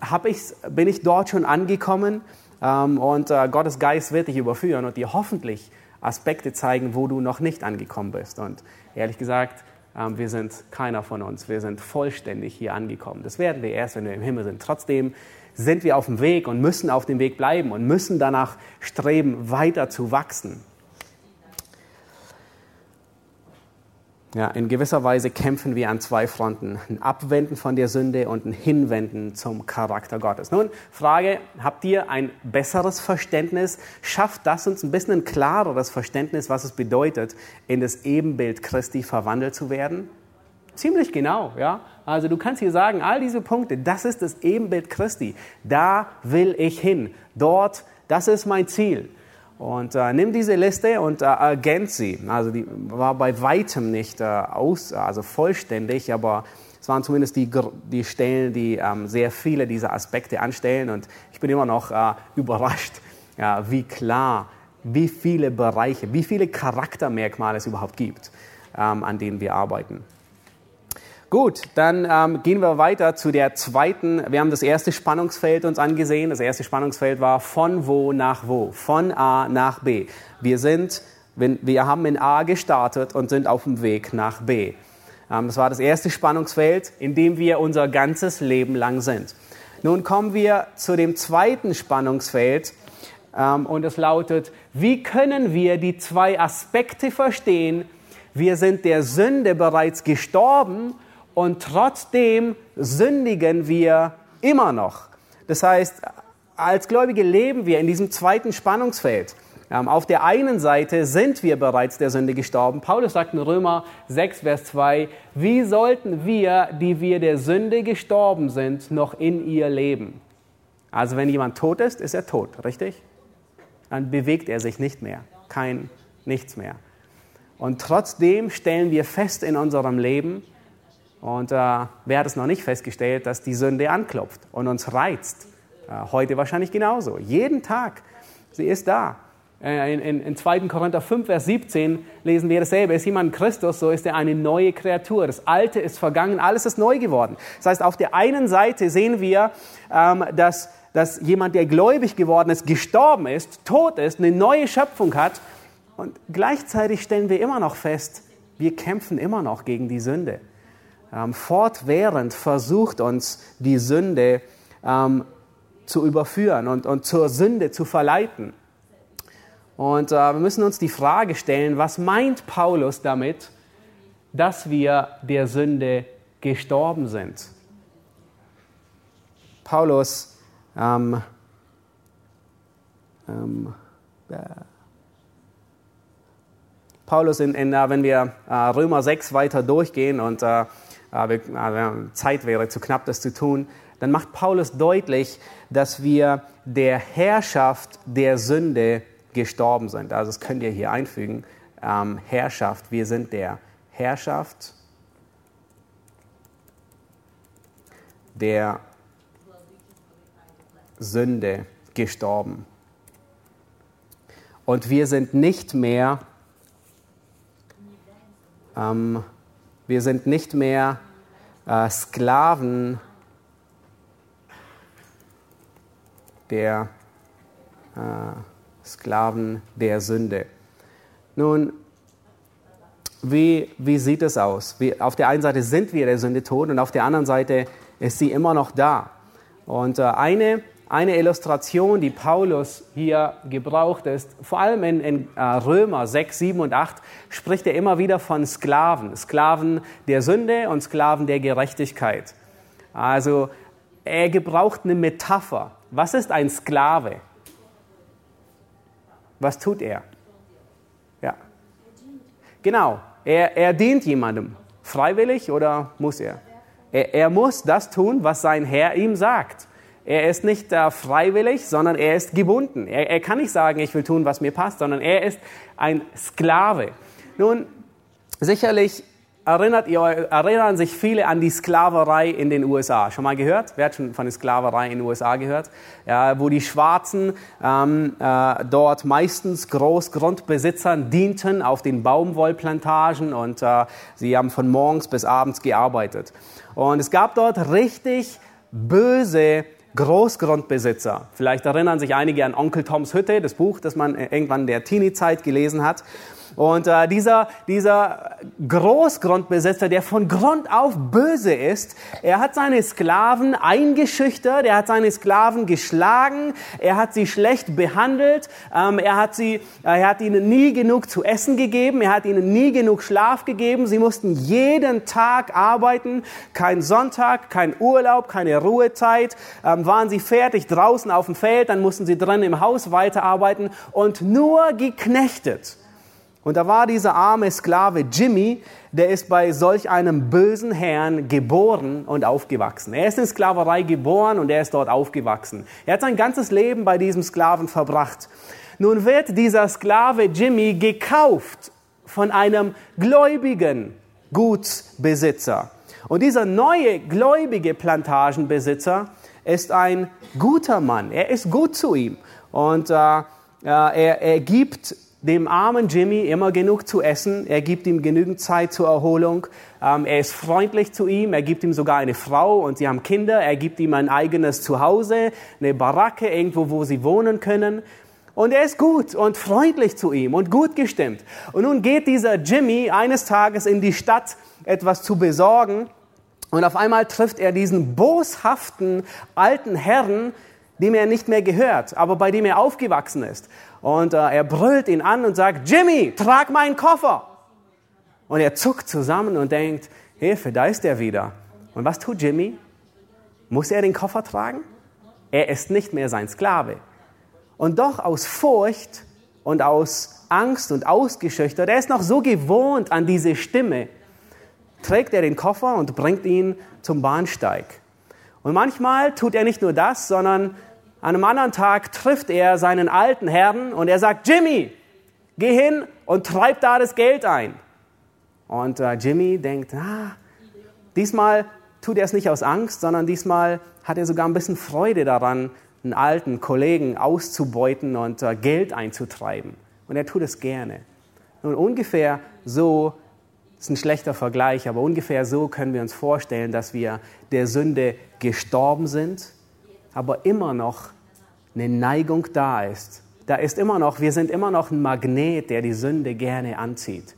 hab ich's, bin ich dort schon angekommen? Ähm, und äh, Gottes Geist wird dich überführen und dir hoffentlich Aspekte zeigen, wo du noch nicht angekommen bist. Und ehrlich gesagt, wir sind keiner von uns. Wir sind vollständig hier angekommen. Das werden wir erst, wenn wir im Himmel sind. Trotzdem sind wir auf dem Weg und müssen auf dem Weg bleiben und müssen danach streben, weiter zu wachsen. Ja, in gewisser Weise kämpfen wir an zwei Fronten. Ein Abwenden von der Sünde und ein Hinwenden zum Charakter Gottes. Nun, Frage, habt ihr ein besseres Verständnis? Schafft das uns ein bisschen ein klareres Verständnis, was es bedeutet, in das Ebenbild Christi verwandelt zu werden? Ziemlich genau, ja. Also du kannst hier sagen, all diese Punkte, das ist das Ebenbild Christi. Da will ich hin. Dort, das ist mein Ziel. Und äh, nimm diese Liste und äh, ergänz sie. Also die war bei weitem nicht äh, aus, also vollständig, aber es waren zumindest die, die Stellen, die ähm, sehr viele dieser Aspekte anstellen. Und ich bin immer noch äh, überrascht, ja, wie klar, wie viele Bereiche, wie viele Charaktermerkmale es überhaupt gibt, ähm, an denen wir arbeiten. Gut, dann ähm, gehen wir weiter zu der zweiten. Wir haben das erste Spannungsfeld uns angesehen. Das erste Spannungsfeld war von wo nach wo, von A nach B. Wir sind, wir haben in A gestartet und sind auf dem Weg nach B. Ähm, das war das erste Spannungsfeld, in dem wir unser ganzes Leben lang sind. Nun kommen wir zu dem zweiten Spannungsfeld ähm, und es lautet, wie können wir die zwei Aspekte verstehen? Wir sind der Sünde bereits gestorben und trotzdem sündigen wir immer noch. Das heißt, als Gläubige leben wir in diesem zweiten Spannungsfeld. Ähm, auf der einen Seite sind wir bereits der Sünde gestorben. Paulus sagt in Römer 6, Vers 2, wie sollten wir, die wir der Sünde gestorben sind, noch in ihr leben? Also wenn jemand tot ist, ist er tot, richtig? Dann bewegt er sich nicht mehr, kein nichts mehr. Und trotzdem stellen wir fest in unserem Leben, und äh, wer hat es noch nicht festgestellt, dass die Sünde anklopft und uns reizt? Äh, heute wahrscheinlich genauso. Jeden Tag. Sie ist da. Äh, in, in, in 2. Korinther 5, Vers 17 lesen wir dasselbe. Ist jemand Christus, so ist er eine neue Kreatur. Das Alte ist vergangen, alles ist neu geworden. Das heißt, auf der einen Seite sehen wir, ähm, dass, dass jemand, der gläubig geworden ist, gestorben ist, tot ist, eine neue Schöpfung hat. Und gleichzeitig stellen wir immer noch fest, wir kämpfen immer noch gegen die Sünde ähm, fortwährend versucht uns die Sünde ähm, zu überführen und, und zur Sünde zu verleiten. Und äh, wir müssen uns die Frage stellen, was meint Paulus damit, dass wir der Sünde gestorben sind? Paulus, ähm, ähm, äh, Paulus, in, in, äh, wenn wir äh, Römer 6 weiter durchgehen und äh, Zeit wäre zu knapp, das zu tun, dann macht Paulus deutlich, dass wir der Herrschaft der Sünde gestorben sind. Also das könnt ihr hier einfügen. Ähm, Herrschaft, wir sind der Herrschaft der Sünde gestorben. Und wir sind nicht mehr ähm, wir sind nicht mehr äh, Sklaven der äh, Sklaven der Sünde. Nun, wie, wie sieht es aus? Wie, auf der einen Seite sind wir der Sünde tot und auf der anderen Seite ist sie immer noch da. Und äh, eine eine Illustration, die Paulus hier gebraucht ist, vor allem in, in äh, Römer 6, 7 und 8, spricht er immer wieder von Sklaven. Sklaven der Sünde und Sklaven der Gerechtigkeit. Also er gebraucht eine Metapher. Was ist ein Sklave? Was tut er? Ja. Genau, er, er dient jemandem. Freiwillig oder muss er? er? Er muss das tun, was sein Herr ihm sagt. Er ist nicht äh, freiwillig, sondern er ist gebunden. Er, er kann nicht sagen, ich will tun, was mir passt, sondern er ist ein Sklave. Nun, sicherlich erinnert ihr, erinnern sich viele an die Sklaverei in den USA. Schon mal gehört? Wer hat schon von der Sklaverei in den USA gehört? Ja, wo die Schwarzen ähm, äh, dort meistens Großgrundbesitzern dienten auf den Baumwollplantagen und äh, sie haben von morgens bis abends gearbeitet. Und es gab dort richtig böse Großgrundbesitzer. Vielleicht erinnern sich einige an Onkel Toms Hütte, das Buch, das man irgendwann in der Teenie-Zeit gelesen hat. Und äh, dieser, dieser Großgrundbesitzer, der von Grund auf böse ist, er hat seine Sklaven eingeschüchtert, er hat seine Sklaven geschlagen, er hat sie schlecht behandelt, ähm, er, hat sie, äh, er hat ihnen nie genug zu essen gegeben, er hat ihnen nie genug Schlaf gegeben, sie mussten jeden Tag arbeiten, kein Sonntag, kein Urlaub, keine Ruhezeit, ähm, waren sie fertig draußen auf dem Feld, dann mussten sie drin im Haus weiterarbeiten und nur geknechtet. Und da war dieser arme Sklave Jimmy, der ist bei solch einem bösen Herrn geboren und aufgewachsen. Er ist in Sklaverei geboren und er ist dort aufgewachsen. Er hat sein ganzes Leben bei diesem Sklaven verbracht. Nun wird dieser Sklave Jimmy gekauft von einem gläubigen Gutsbesitzer. Und dieser neue gläubige Plantagenbesitzer ist ein guter Mann. Er ist gut zu ihm. Und äh, er, er gibt dem armen Jimmy immer genug zu essen. Er gibt ihm genügend Zeit zur Erholung. Ähm, er ist freundlich zu ihm. Er gibt ihm sogar eine Frau und sie haben Kinder. Er gibt ihm ein eigenes Zuhause, eine Baracke irgendwo, wo sie wohnen können. Und er ist gut und freundlich zu ihm und gut gestimmt. Und nun geht dieser Jimmy eines Tages in die Stadt, etwas zu besorgen. Und auf einmal trifft er diesen boshaften alten Herrn, dem er nicht mehr gehört, aber bei dem er aufgewachsen ist. Und äh, er brüllt ihn an und sagt, Jimmy, trag meinen Koffer. Und er zuckt zusammen und denkt, Hilfe, da ist er wieder. Und was tut Jimmy? Muss er den Koffer tragen? Er ist nicht mehr sein Sklave. Und doch aus Furcht und aus Angst und ausgeschüchtert, er ist noch so gewohnt an diese Stimme, trägt er den Koffer und bringt ihn zum Bahnsteig. Und manchmal tut er nicht nur das, sondern an einem anderen Tag trifft er seinen alten Herrn und er sagt, Jimmy, geh hin und treib da das Geld ein. Und äh, Jimmy denkt, ah, diesmal tut er es nicht aus Angst, sondern diesmal hat er sogar ein bisschen Freude daran, einen alten Kollegen auszubeuten und äh, Geld einzutreiben. Und er tut es gerne. Und ungefähr so, ist ein schlechter Vergleich, aber ungefähr so können wir uns vorstellen, dass wir der Sünde gestorben sind aber immer noch eine Neigung da ist. Da ist immer noch, wir sind immer noch ein Magnet, der die Sünde gerne anzieht.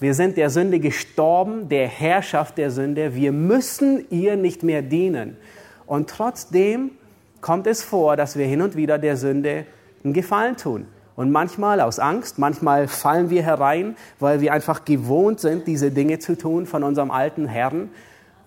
Wir sind der Sünde gestorben, der Herrschaft der Sünde. Wir müssen ihr nicht mehr dienen. Und trotzdem kommt es vor, dass wir hin und wieder der Sünde einen Gefallen tun. Und manchmal aus Angst, manchmal fallen wir herein, weil wir einfach gewohnt sind, diese Dinge zu tun von unserem alten Herrn.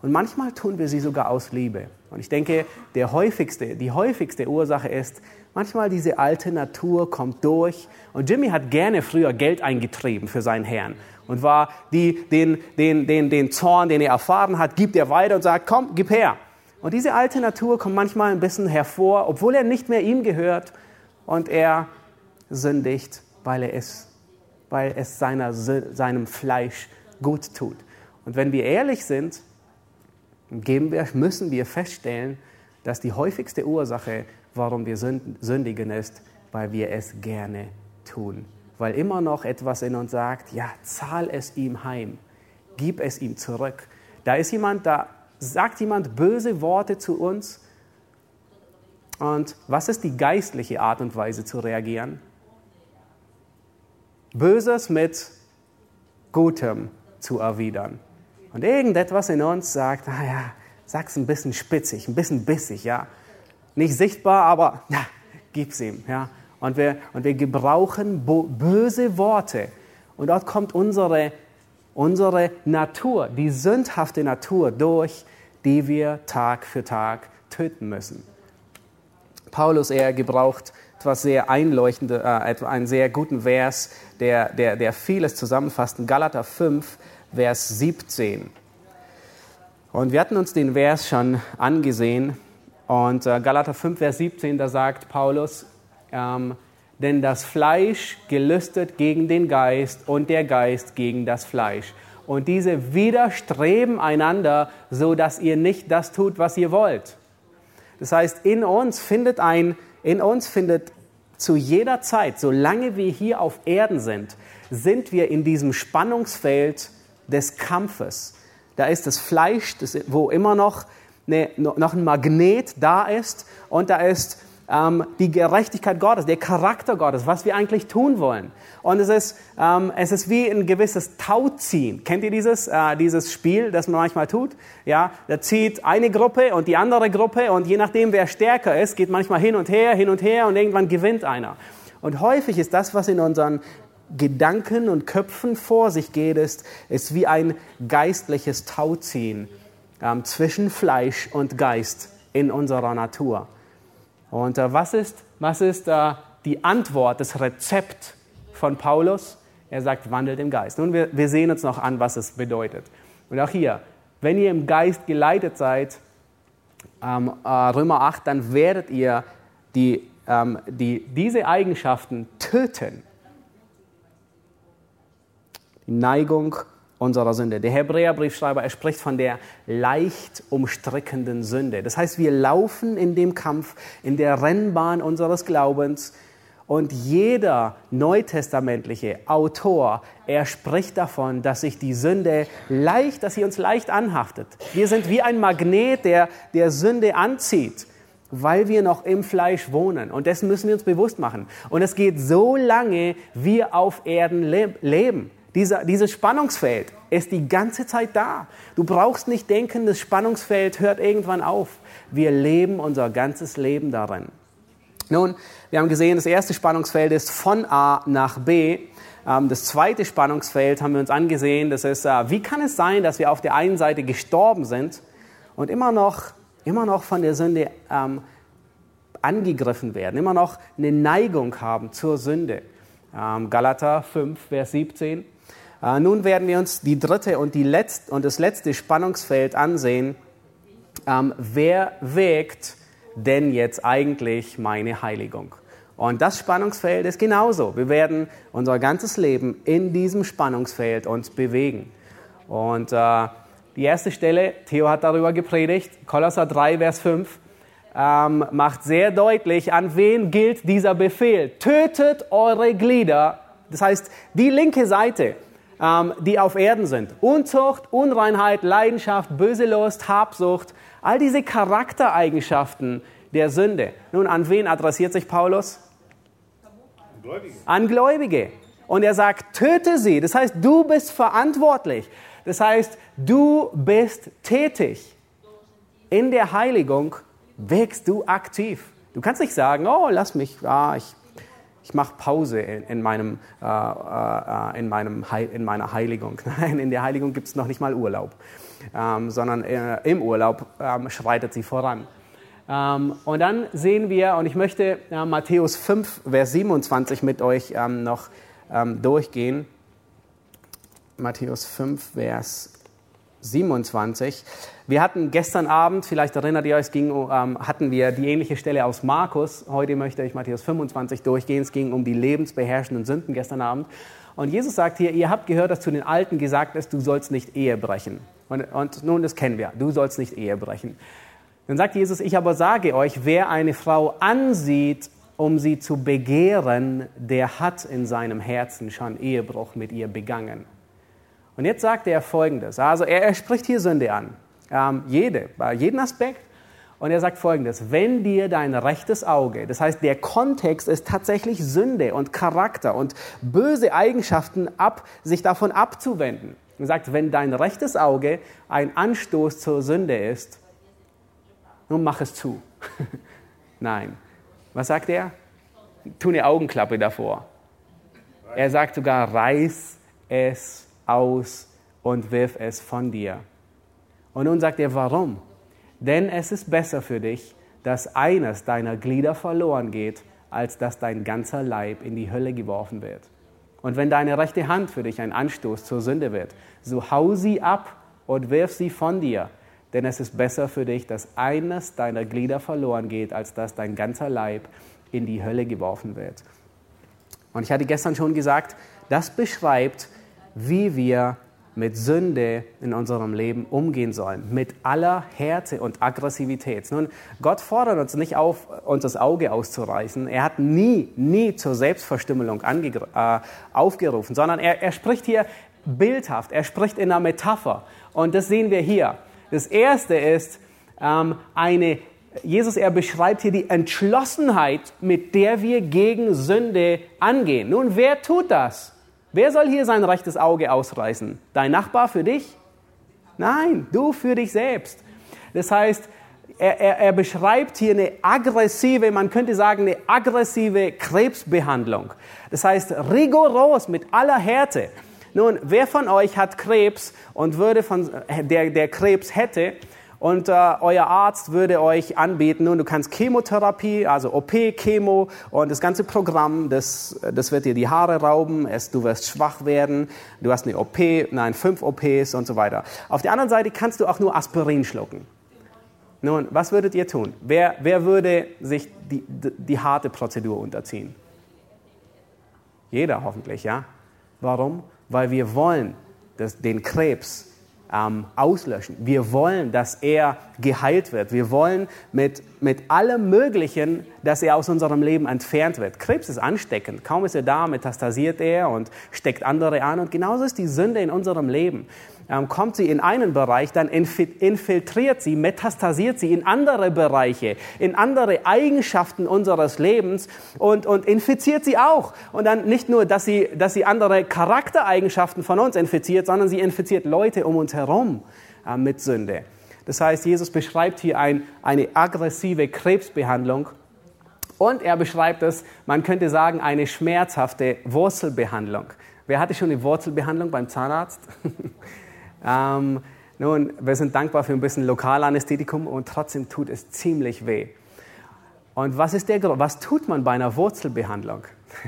Und manchmal tun wir sie sogar aus Liebe. Und ich denke, der häufigste, die häufigste Ursache ist, manchmal diese alte Natur kommt durch. Und Jimmy hat gerne früher Geld eingetrieben für seinen Herrn und war die, den, den, den, den Zorn, den er erfahren hat, gibt er weiter und sagt, komm, gib her. Und diese alte Natur kommt manchmal ein bisschen hervor, obwohl er nicht mehr ihm gehört und er sündigt, weil er es, weil es seiner, seinem Fleisch gut tut. Und wenn wir ehrlich sind, geben wir, müssen wir feststellen, dass die häufigste Ursache, warum wir sündigen, ist, weil wir es gerne tun. Weil immer noch etwas in uns sagt, ja, zahl es ihm heim, gib es ihm zurück. Da ist jemand, da sagt jemand böse Worte zu uns. Und was ist die geistliche Art und Weise zu reagieren? Böses mit Gutem zu erwidern. Und irgendetwas in uns sagt, ah ja, sag's ein bisschen spitzig, ein bisschen bissig, ja. Nicht sichtbar, aber ja, gib's ihm, ja. Und wir, und wir gebrauchen böse Worte. Und dort kommt unsere, unsere Natur, die sündhafte Natur durch, die wir Tag für Tag töten müssen. Paulus, er gebraucht etwas sehr einleuchtendes, äh, einen sehr guten Vers, der, der, der vieles zusammenfasst. In Galater 5, Vers 17. Und wir hatten uns den Vers schon angesehen. Und äh, Galater 5, Vers 17, da sagt Paulus, ähm, denn das Fleisch gelüstet gegen den Geist und der Geist gegen das Fleisch. Und diese widerstreben einander, so dass ihr nicht das tut, was ihr wollt. Das heißt, in uns findet ein, in uns findet zu jeder Zeit, solange wir hier auf Erden sind, sind wir in diesem Spannungsfeld des Kampfes. Da ist das Fleisch, das, wo immer noch, eine, noch ein Magnet da ist und da ist ähm, die Gerechtigkeit Gottes, der Charakter Gottes, was wir eigentlich tun wollen. Und es ist, ähm, es ist wie ein gewisses Tauziehen. Kennt ihr dieses, äh, dieses Spiel, das man manchmal tut? Ja, da zieht eine Gruppe und die andere Gruppe und je nachdem, wer stärker ist, geht manchmal hin und her, hin und her und irgendwann gewinnt einer. Und häufig ist das, was in unseren Gedanken und Köpfen vor sich geht, ist, ist wie ein geistliches Tauziehen ähm, zwischen Fleisch und Geist in unserer Natur. Und äh, was ist, was ist äh, die Antwort, das Rezept von Paulus? Er sagt, wandelt im Geist. Nun, wir, wir sehen uns noch an, was es bedeutet. Und auch hier, wenn ihr im Geist geleitet seid, ähm, äh, Römer 8, dann werdet ihr die, ähm, die, diese Eigenschaften töten die Neigung unserer Sünde. Der Hebräerbriefschreiber, er spricht von der leicht umstrickenden Sünde. Das heißt, wir laufen in dem Kampf, in der Rennbahn unseres Glaubens Und jeder neutestamentliche Autor, er spricht davon, dass sich die Sünde leicht, dass sie uns leicht anhaftet. Wir sind wie ein Magnet, der der Sünde anzieht, weil wir noch im Fleisch wohnen. Und dessen müssen wir uns bewusst machen. Und es geht so lange, wir auf Erden leben. Dieser, dieses Spannungsfeld ist die ganze Zeit da. Du brauchst nicht denken, das Spannungsfeld hört irgendwann auf. Wir leben unser ganzes Leben darin. Nun, wir haben gesehen, das erste Spannungsfeld ist von A nach B. Ähm, das zweite Spannungsfeld haben wir uns angesehen. Das ist, äh, wie kann es sein, dass wir auf der einen Seite gestorben sind und immer noch, immer noch von der Sünde ähm, angegriffen werden, immer noch eine Neigung haben zur Sünde. Ähm, Galater 5, Vers 17. Äh, nun werden wir uns die dritte und, die letzte, und das letzte Spannungsfeld ansehen. Ähm, wer wägt denn jetzt eigentlich meine Heiligung? Und das Spannungsfeld ist genauso. Wir werden unser ganzes Leben in diesem Spannungsfeld uns bewegen. Und äh, die erste Stelle, Theo hat darüber gepredigt, Kolosser 3, Vers 5, ähm, macht sehr deutlich, an wen gilt dieser Befehl. Tötet eure Glieder, das heißt die linke Seite, ähm, die auf Erden sind. Unzucht, Unreinheit, Leidenschaft, böse Lust, Habsucht, All diese Charaktereigenschaften der Sünde. Nun, an wen adressiert sich Paulus? Gläubige. An Gläubige. Und er sagt, töte sie. Das heißt, du bist verantwortlich. Das heißt, du bist tätig. In der Heiligung wächst du aktiv. Du kannst nicht sagen, oh, lass mich, ah, ich, ich mache Pause in, in, meinem, äh, äh, in, meinem, in meiner Heiligung. Nein, in der Heiligung gibt es noch nicht mal Urlaub ähm, sondern äh, im Urlaub ähm, schreitet sie voran. Ähm, und dann sehen wir, und ich möchte äh, Matthäus 5, Vers 27 mit euch ähm, noch ähm, durchgehen. Matthäus 5, Vers 27. Wir hatten gestern Abend, vielleicht erinnert ihr euch, ging, ähm, hatten wir die ähnliche Stelle aus Markus. Heute möchte ich Matthäus 25 durchgehen. Es ging um die lebensbeherrschenden Sünden gestern Abend. Und Jesus sagt hier, ihr habt gehört, dass zu den Alten gesagt ist, du sollst nicht Ehe brechen. Und, und nun, das kennen wir, du sollst nicht Ehe brechen. Dann sagt Jesus, ich aber sage euch, wer eine Frau ansieht, um sie zu begehren, der hat in seinem Herzen schon Ehebruch mit ihr begangen. Und jetzt sagt er Folgendes. Also er, er spricht hier Sünde an. Ähm, jede, bei jedem Aspekt. Und er sagt folgendes, wenn dir dein rechtes Auge, das heißt der Kontext ist tatsächlich Sünde und Charakter und böse Eigenschaften ab, sich davon abzuwenden. Er sagt, wenn dein rechtes Auge ein Anstoß zur Sünde ist, nun mach es zu. Nein. Was sagt er? Tu eine Augenklappe davor. Er sagt sogar, reiß es aus und wirf es von dir. Und nun sagt er, warum? Denn es ist besser für dich, dass eines deiner Glieder verloren geht, als dass dein ganzer Leib in die Hölle geworfen wird. Und wenn deine rechte Hand für dich ein Anstoß zur Sünde wird, so hau sie ab und wirf sie von dir. Denn es ist besser für dich, dass eines deiner Glieder verloren geht, als dass dein ganzer Leib in die Hölle geworfen wird. Und ich hatte gestern schon gesagt, das beschreibt, wie wir mit Sünde in unserem Leben umgehen sollen, mit aller Härte und Aggressivität. Nun, Gott fordert uns nicht auf, uns das Auge auszureißen. Er hat nie, nie zur Selbstverstümmelung äh, aufgerufen, sondern er, er spricht hier bildhaft, er spricht in einer Metapher. Und das sehen wir hier. Das erste ist ähm, eine Jesus, er beschreibt hier die Entschlossenheit, mit der wir gegen Sünde angehen. Nun, wer tut das? Wer soll hier sein rechtes Auge ausreißen? Dein Nachbar für dich? Nein, du für dich selbst. Das heißt, er, er, er, beschreibt hier eine aggressive, man könnte sagen, eine aggressive Krebsbehandlung. Das heißt, rigoros mit aller Härte. Nun, wer von euch hat Krebs und würde von, der, der Krebs hätte, und äh, euer Arzt würde euch anbieten, nun, du kannst Chemotherapie, also OP, Chemo und das ganze Programm, das, das wird dir die Haare rauben, es, du wirst schwach werden, du hast eine OP, nein, fünf OPs und so weiter. Auf der anderen Seite kannst du auch nur Aspirin schlucken. Nun, was würdet ihr tun? Wer, wer würde sich die, die, die harte Prozedur unterziehen? Jeder hoffentlich, ja? Warum? Weil wir wollen dass den Krebs ähm, auslöschen. Wir wollen, dass er geheilt wird. Wir wollen mit, mit allem Möglichen, dass er aus unserem Leben entfernt wird. Krebs ist ansteckend. Kaum ist er da, metastasiert er und steckt andere an. Und genauso ist die Sünde in unserem Leben kommt sie in einen Bereich, dann infiltriert sie, metastasiert sie in andere Bereiche, in andere Eigenschaften unseres Lebens und, und infiziert sie auch. Und dann nicht nur, dass sie, dass sie andere Charaktereigenschaften von uns infiziert, sondern sie infiziert Leute um uns herum äh, mit Sünde. Das heißt, Jesus beschreibt hier ein, eine aggressive Krebsbehandlung und er beschreibt es, man könnte sagen, eine schmerzhafte Wurzelbehandlung. Wer hatte schon eine Wurzelbehandlung beim Zahnarzt? Ähm, nun, wir sind dankbar für ein bisschen Lokalanästhetikum und trotzdem tut es ziemlich weh. Und was ist der Grund? Was tut man bei einer Wurzelbehandlung?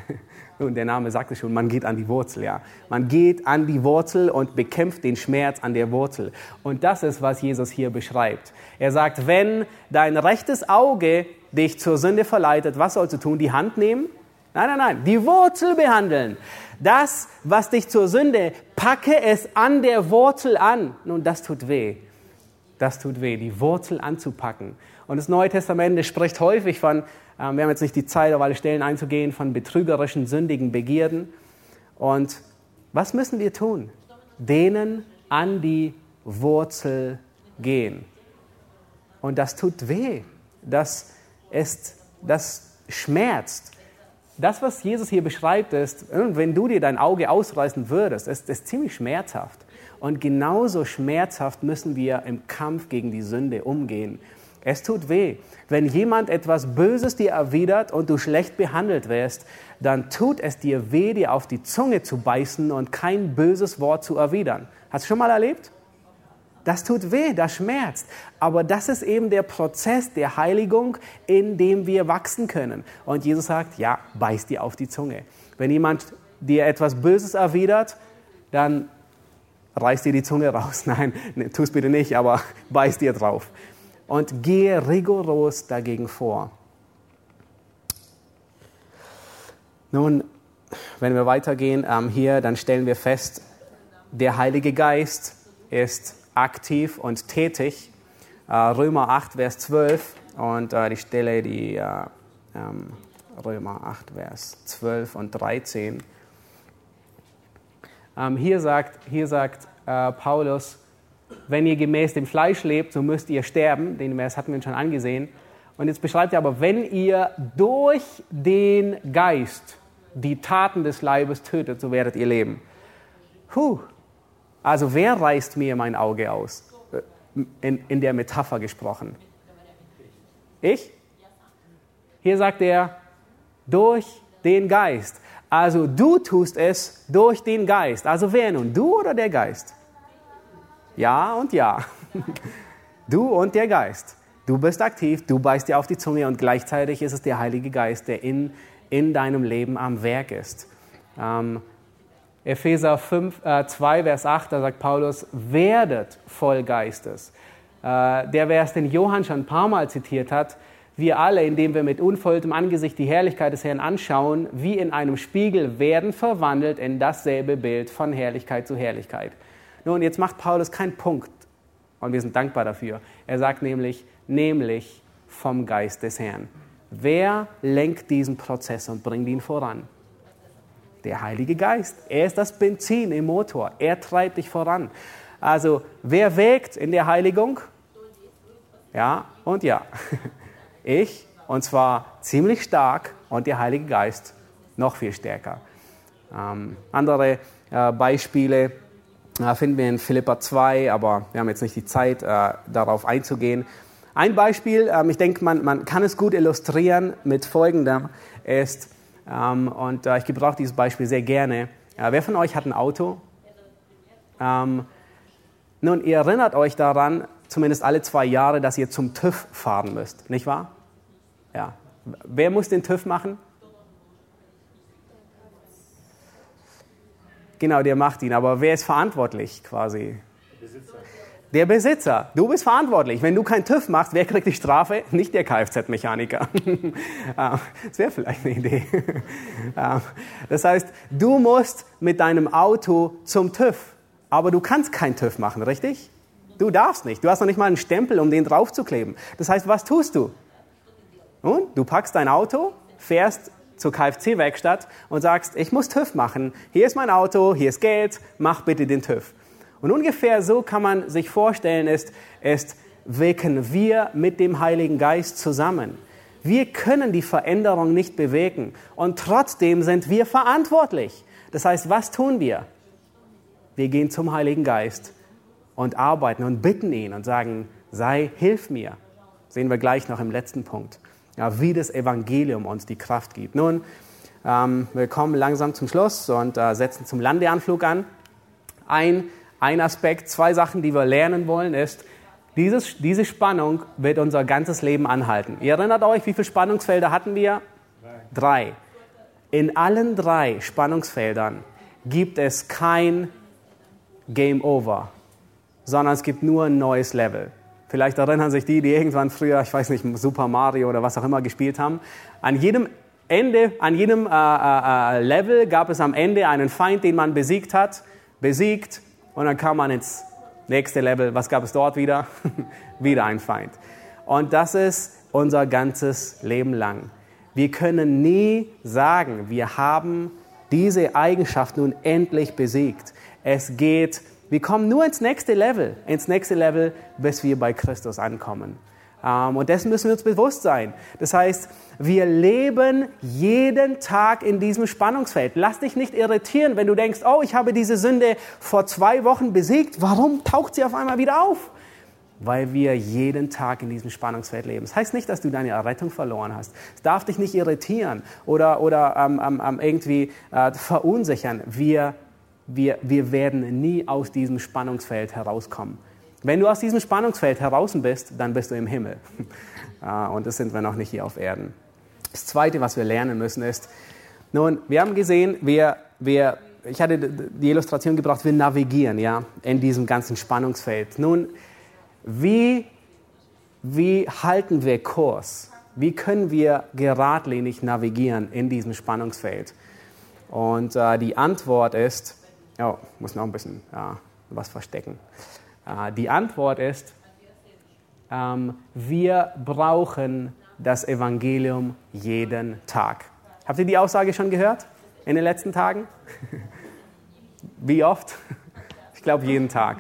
Nun, der Name sagt es schon, man geht an die Wurzel, ja. Man geht an die Wurzel und bekämpft den Schmerz an der Wurzel. Und das ist, was Jesus hier beschreibt. Er sagt, wenn dein rechtes Auge dich zur Sünde verleitet, was sollst du tun? Die Hand nehmen? Nein, nein, nein, die Wurzel behandeln. Das, was dich zur Sünde, packe es an der Wurzel an. Nun, das tut weh. Das tut weh, die Wurzel anzupacken. Und das Neue Testament spricht häufig von, äh, wir haben jetzt nicht die Zeit, auf alle Stellen einzugehen, von betrügerischen, sündigen Begierden. Und was müssen wir tun? Denen an die Wurzel gehen. Und das tut weh. Das ist, das schmerzt das, was Jesus hier beschreibt, ist, wenn du dir dein Auge ausreißen würdest, ist, ist ziemlich schmerzhaft. Und genauso schmerzhaft müssen wir im Kampf gegen die Sünde umgehen. Es tut weh. Wenn jemand etwas Böses dir erwidert und du schlecht behandelt wirst, dann tut es dir weh, dir auf die Zunge zu beißen und kein böses Wort zu erwidern. Hast du schon mal erlebt? Das tut weh, das schmerzt. Aber das ist eben der Prozess der Heiligung, in dem wir wachsen können. Und Jesus sagt, ja, beiß dir auf die Zunge. Wenn jemand dir etwas Böses erwidert, dann reiß dir die Zunge raus. Nein, ne, tu es bitte nicht, aber beiß dir drauf. Und gehe rigoros dagegen vor. Nun, wenn wir weitergehen ähm, hier, dann stellen wir fest, der Heilige Geist ist aktiv und tätig. Äh, Römer 8, Vers 12 und äh, die Stelle, die äh, ähm, Römer 8, Vers 12 und 13. Ähm, hier sagt, hier sagt Paulus, wenn ihr gemäß dem Fleisch lebt, so müsst ihr sterben. Den Vers hatten wir schon angesehen. Und jetzt beschreibt er aber, wenn ihr durch den Geist die Taten des Leibes tötet, so werdet ihr leben. Puh, also wer reißt mir mein Auge aus? In, in der Metapher gesprochen. Ich? Hier sagt er, durch den Geist. Also du tust es durch den Geist. Also wer nun? Du oder der Geist? Ja und ja. Du und der Geist. Du bist aktiv, du beißt dir auf die Zunge und gleichzeitig ist es der Heilige Geist, der in, in deinem Leben am Werk ist. Ähm, Epheser 5, äh, 2, Vers 8, da sagt Paulus, werdet voll Geistes. Äh, der Vers, den Johann schon ein paar Mal zitiert hat, wir alle, indem wir mit unvolltem Angesicht die Herrlichkeit des Herrn anschauen, wie in einem Spiegel, werden verwandelt in dasselbe Bild von Herrlichkeit zu Herrlichkeit. Nun, jetzt macht Paulus keinen Punkt und wir sind dankbar dafür. Er sagt nämlich, nämlich vom Geist des Herrn. Wer lenkt diesen Prozess und bringt ihn voran? Der Heilige Geist. Er ist das Benzin im Motor. Er treibt dich voran. Also, wer wägt in der Heiligung? Ja und ja. Ich, und zwar ziemlich stark, und der Heilige Geist noch viel stärker. Ähm, andere äh, Beispiele äh, finden wir in Philippa 2, aber wir haben jetzt nicht die Zeit, äh, darauf einzugehen. Ein Beispiel, ähm, ich denke, man, man kann es gut illustrieren mit folgendem, ist, und äh, ich gebrauche dieses Beispiel sehr gerne. Äh, wer von euch hat ein Auto? Ähm, nun, ihr erinnert euch daran, zumindest alle zwei Jahre, dass ihr zum TÜV fahren müsst, nicht wahr? Ja. Wer muss den TÜV machen? Genau, der macht ihn. Aber wer ist verantwortlich quasi? Der Besitzer. Der Besitzer. Du bist verantwortlich. Wenn du keinen TÜV machst, wer kriegt die Strafe? Nicht der Kfz-Mechaniker. Ah, das wäre vielleicht eine Idee. Ah, das heißt, du musst mit deinem Auto zum TÜV. aber du kannst keinen TÜV machen, richtig? Du darfst nicht. Du hast noch nicht mal einen Stempel, um den draufzukleben. Das heißt, was tust du? Und du packst dein Auto, fährst zur Kfz-Werkstatt und sagst, ich muss TÜV machen. Hier ist mein Auto, hier ist Geld, mach bitte den TÜV. Und ungefähr so kann man sich vorstellen, ist, ist wirken wir mit dem Heiligen Geist zusammen. Wir können die Veränderung nicht bewegen und trotzdem sind wir verantwortlich. Das heißt, was tun wir? Wir gehen zum Heiligen Geist und arbeiten und bitten ihn und sagen, sei, hilf mir. Sehen wir gleich noch im letzten Punkt, ja, wie das Evangelium uns die Kraft gibt. Nun, ähm, wir kommen langsam zum Schluss und äh, setzen zum Landeanflug an. Ein, ein Aspekt, zwei Sachen, die wir lernen wollen, ist, dieses, diese Spannung wird unser ganzes Leben anhalten. Ihr erinnert euch, wie viele Spannungsfelder hatten wir? Drei. In allen drei Spannungsfeldern gibt es kein Game Over, sondern es gibt nur ein neues Level. Vielleicht erinnern sich die, die irgendwann früher, ich weiß nicht, Super Mario oder was auch immer gespielt haben. An jedem Ende, an jedem äh, äh, äh, Level gab es am Ende einen Feind, den man besiegt hat, besiegt und dann kam man ins nächste Level. Was gab es dort wieder? wieder ein Feind. Und das ist unser ganzes Leben lang. Wir können nie sagen, wir haben diese Eigenschaft nun endlich besiegt. Es geht, wir kommen nur ins nächste Level, ins nächste Level, bis wir bei Christus ankommen. Ähm, und dessen müssen wir uns bewusst sein. Das heißt, wir leben jeden Tag in diesem Spannungsfeld. Lass dich nicht irritieren, wenn du denkst, oh, ich habe diese Sünde vor zwei Wochen besiegt. Warum taucht sie auf einmal wieder auf? Weil wir jeden Tag in diesem Spannungsfeld leben. Das heißt nicht, dass du deine Errettung verloren hast. Es darf dich nicht irritieren oder, oder ähm, ähm, irgendwie äh, verunsichern. Wir, wir, wir werden nie aus diesem Spannungsfeld herauskommen. Wenn du aus diesem Spannungsfeld heraus bist, dann bist du im Himmel. Ah, und das sind wir noch nicht hier auf Erden. Das Zweite, was wir lernen müssen, ist, nun, wir haben gesehen, wir, wir, ich hatte die Illustration gebracht, wir navigieren ja, in diesem ganzen Spannungsfeld. Nun, wie, wie halten wir Kurs? Wie können wir geradlinig navigieren in diesem Spannungsfeld? Und äh, die Antwort ist, oh, muss noch ein bisschen ja, was verstecken. Äh, die Antwort ist, ähm, wir brauchen das Evangelium jeden Tag. Habt ihr die Aussage schon gehört in den letzten Tagen? Wie oft? Ich glaube jeden Tag.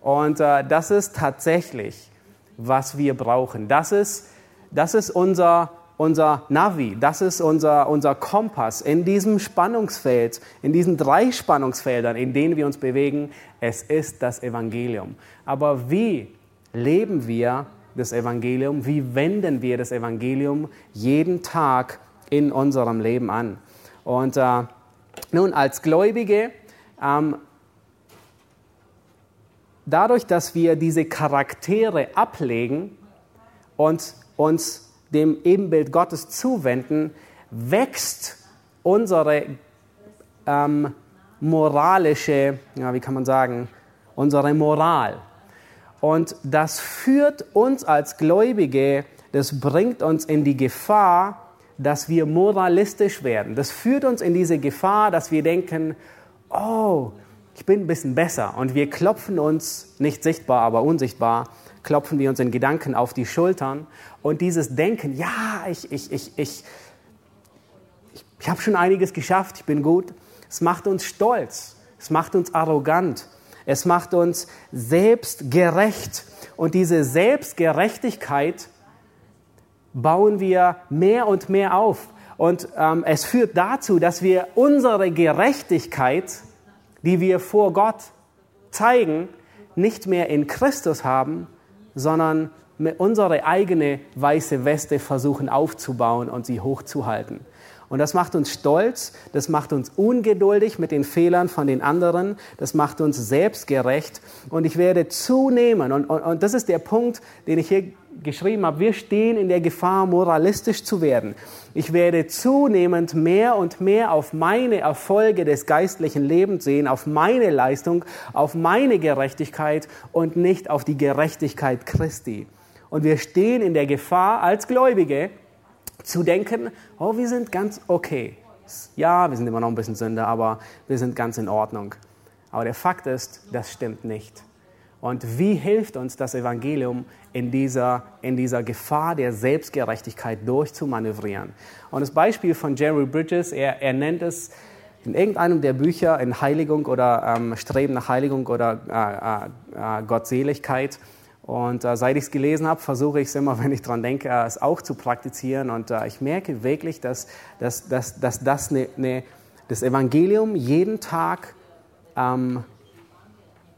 Und äh, das ist tatsächlich, was wir brauchen. Das ist, das ist unser unser Navi, das ist unser, unser Kompass in diesem Spannungsfeld, in diesen drei Spannungsfeldern, in denen wir uns bewegen. Es ist das Evangelium. Aber wie leben wir das Evangelium? Wie wenden wir das Evangelium jeden Tag in unserem Leben an? Und äh, nun als Gläubige, ähm, dadurch, dass wir diese Charaktere ablegen und uns dem Ebenbild Gottes zuwenden, wächst unsere ähm, moralische, ja, wie kann man sagen, unsere Moral. Und das führt uns als Gläubige, das bringt uns in die Gefahr, dass wir moralistisch werden. Das führt uns in diese Gefahr, dass wir denken, oh, ich bin ein bisschen besser. Und wir klopfen uns, nicht sichtbar, aber unsichtbar, klopfen wir uns in Gedanken auf die Schultern. Und dieses Denken, ja, ich, ich, ich, ich, ich, habe schon einiges geschafft, ich bin gut, es macht uns stolz, es macht uns arrogant, es macht uns selbstgerecht. Und diese Selbstgerechtigkeit bauen wir mehr und mehr auf. Und ähm, es führt dazu, dass wir unsere Gerechtigkeit, die wir vor Gott zeigen, nicht mehr in Christus haben, sondern unsere eigene weiße Weste versuchen aufzubauen und sie hochzuhalten. Und das macht uns stolz, das macht uns ungeduldig mit den Fehlern von den anderen, das macht uns selbstgerecht. Und ich werde zunehmen, und, und, und das ist der Punkt, den ich hier geschrieben habe, wir stehen in der Gefahr, moralistisch zu werden. Ich werde zunehmend mehr und mehr auf meine Erfolge des geistlichen Lebens sehen, auf meine Leistung, auf meine Gerechtigkeit und nicht auf die Gerechtigkeit Christi. Und wir stehen in der Gefahr als Gläubige zu denken, oh, wir sind ganz okay. Ja, wir sind immer noch ein bisschen Sünder, aber wir sind ganz in Ordnung. Aber der Fakt ist, das stimmt nicht. Und wie hilft uns das Evangelium in dieser, in dieser Gefahr der Selbstgerechtigkeit durchzumanövrieren? Und das Beispiel von Jerry Bridges, er, er nennt es in irgendeinem der Bücher in Heiligung oder ähm, Streben nach Heiligung oder äh, äh, äh Gottseligkeit. Und äh, seit ich es gelesen habe, versuche ich es immer, wenn ich daran denke, äh, es auch zu praktizieren. Und äh, ich merke wirklich, dass, dass, dass, dass das, ne, ne, das Evangelium jeden Tag ähm,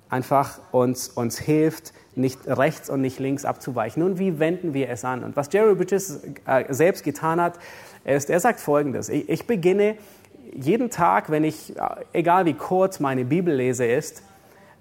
einfach uns, uns hilft, nicht rechts und nicht links abzuweichen. Nun, wie wenden wir es an? Und was Jerry Bridges äh, selbst getan hat, ist, er sagt Folgendes. Ich, ich beginne jeden Tag, wenn ich, äh, egal wie kurz meine Bibel lese ist,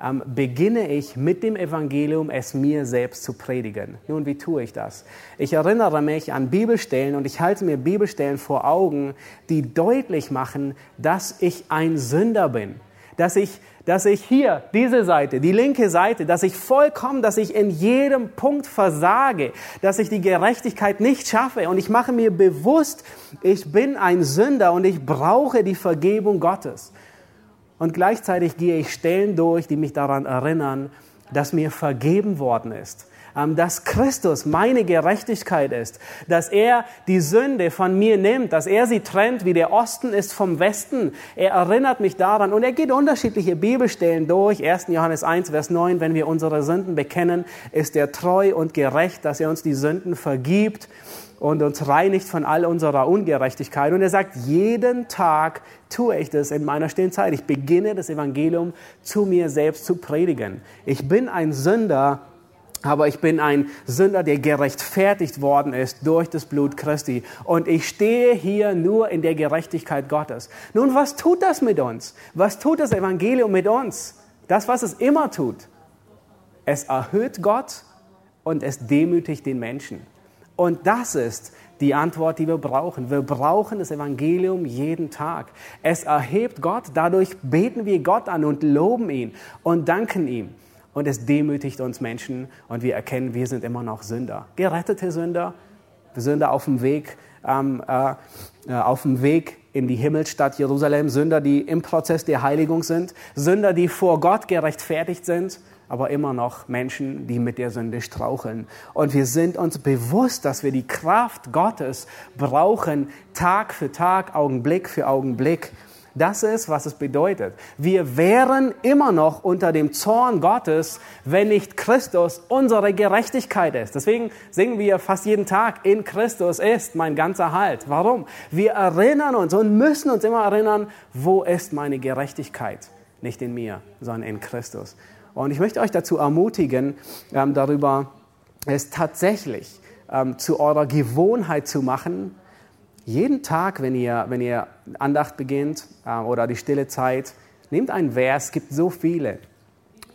ähm, beginne ich mit dem Evangelium, es mir selbst zu predigen. Nun, wie tue ich das? Ich erinnere mich an Bibelstellen und ich halte mir Bibelstellen vor Augen, die deutlich machen, dass ich ein Sünder bin dass ich, dass ich hier, diese Seite, die linke Seite, dass ich vollkommen, dass ich in jedem Punkt versage, dass ich die Gerechtigkeit nicht schaffe und ich mache mir bewusst, ich bin ein Sünder und ich brauche die Vergebung Gottes. Und gleichzeitig gehe ich Stellen durch, die mich daran erinnern, dass mir vergeben worden ist ähm, dass Christus meine Gerechtigkeit ist, dass er die Sünde von mir nimmt, dass er sie trennt, wie der Osten ist vom Westen. Er erinnert mich daran und er geht unterschiedliche Bibelstellen durch. 1. Johannes 1, Vers 9, wenn wir unsere Sünden bekennen, ist er treu und gerecht, dass er uns die Sünden vergibt und uns reinigt von all unserer Ungerechtigkeit. Und er sagt, jeden Tag tue ich das in meiner stillen Zeit. Ich beginne das Evangelium zu mir selbst zu predigen. Ich bin ein Sünder aber ich bin ein Sünder, der gerechtfertigt worden ist durch das Blut Christi. Und ich stehe hier nur in der Gerechtigkeit Gottes. Nun, was tut das mit uns? Was tut das Evangelium mit uns? Das, was es immer tut. Es erhöht Gott und es demütigt den Menschen. Und das ist die Antwort, die wir brauchen. Wir brauchen das Evangelium jeden Tag. Es erhebt Gott, dadurch beten wir Gott an und loben ihn und danken ihm und es demütigt uns Menschen und wir erkennen, wir sind immer noch Sünder. Gerettete Sünder, Sünder auf dem Weg, ähm, äh, äh, auf dem Weg in die Himmelsstadt Jerusalem, Sünder, die im Prozess der Heiligung sind, Sünder, die vor Gott gerechtfertigt sind, aber immer noch Menschen, die mit der Sünde straucheln. Und wir sind uns bewusst, dass wir die Kraft Gottes brauchen, Tag für Tag, Augenblick für Augenblick. Das ist, was es bedeutet. Wir wären immer noch unter dem Zorn Gottes, wenn nicht Christus unsere Gerechtigkeit ist. Deswegen singen wir fast jeden Tag, in Christus ist mein ganzer Halt. Warum? Wir erinnern uns und müssen uns immer erinnern, wo ist meine Gerechtigkeit? Nicht in mir, sondern in Christus. Und ich möchte euch dazu ermutigen, ähm, darüber es tatsächlich ähm, zu eurer Gewohnheit zu machen, jeden Tag, wenn ihr, wenn ihr Andacht beginnt äh, oder die stille Zeit, nehmt einen Vers, es gibt so viele,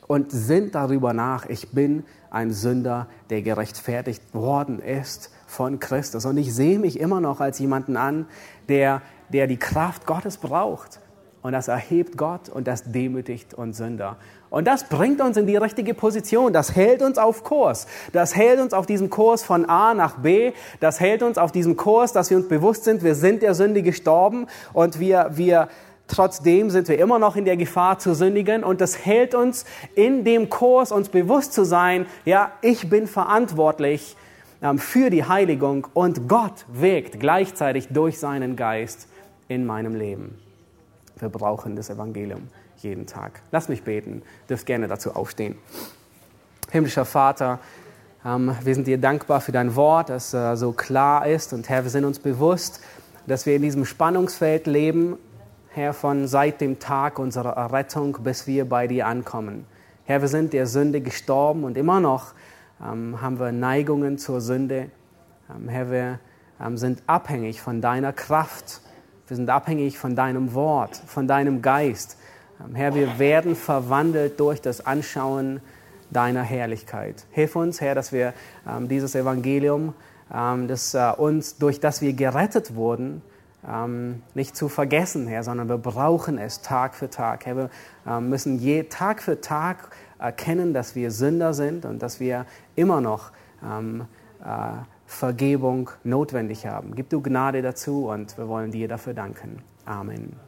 und sinnt darüber nach, ich bin ein Sünder, der gerechtfertigt worden ist von Christus. Und ich sehe mich immer noch als jemanden an, der, der die Kraft Gottes braucht. Und das erhebt Gott und das demütigt uns Sünder. Und das bringt uns in die richtige Position. Das hält uns auf Kurs. Das hält uns auf diesem Kurs von A nach B. Das hält uns auf diesem Kurs, dass wir uns bewusst sind, wir sind der Sünde gestorben und wir, wir, trotzdem sind wir immer noch in der Gefahr zu sündigen und das hält uns in dem Kurs, uns bewusst zu sein, ja, ich bin verantwortlich ähm, für die Heiligung und Gott wirkt gleichzeitig durch seinen Geist in meinem Leben. Wir brauchen das Evangelium jeden Tag. Lass mich beten, dürft gerne dazu aufstehen. Himmlischer Vater, ähm, wir sind dir dankbar für dein Wort, das äh, so klar ist. Und Herr, wir sind uns bewusst, dass wir in diesem Spannungsfeld leben, Herr, von seit dem Tag unserer Errettung, bis wir bei dir ankommen. Herr, wir sind der Sünde gestorben und immer noch ähm, haben wir Neigungen zur Sünde. Ähm, Herr, wir sind abhängig von deiner Kraft. Wir sind abhängig von deinem Wort, von deinem Geist. Ähm, Herr, wir werden verwandelt durch das Anschauen deiner Herrlichkeit. Hilf uns, Herr, dass wir ähm, dieses Evangelium, ähm, das, äh, uns, durch das wir gerettet wurden, ähm, nicht zu vergessen, Herr, sondern wir brauchen es Tag für Tag. Herr, wir ähm, müssen je Tag für Tag erkennen, dass wir Sünder sind und dass wir immer noch ähm, äh, Vergebung notwendig haben. Gib du Gnade dazu und wir wollen dir dafür danken. Amen.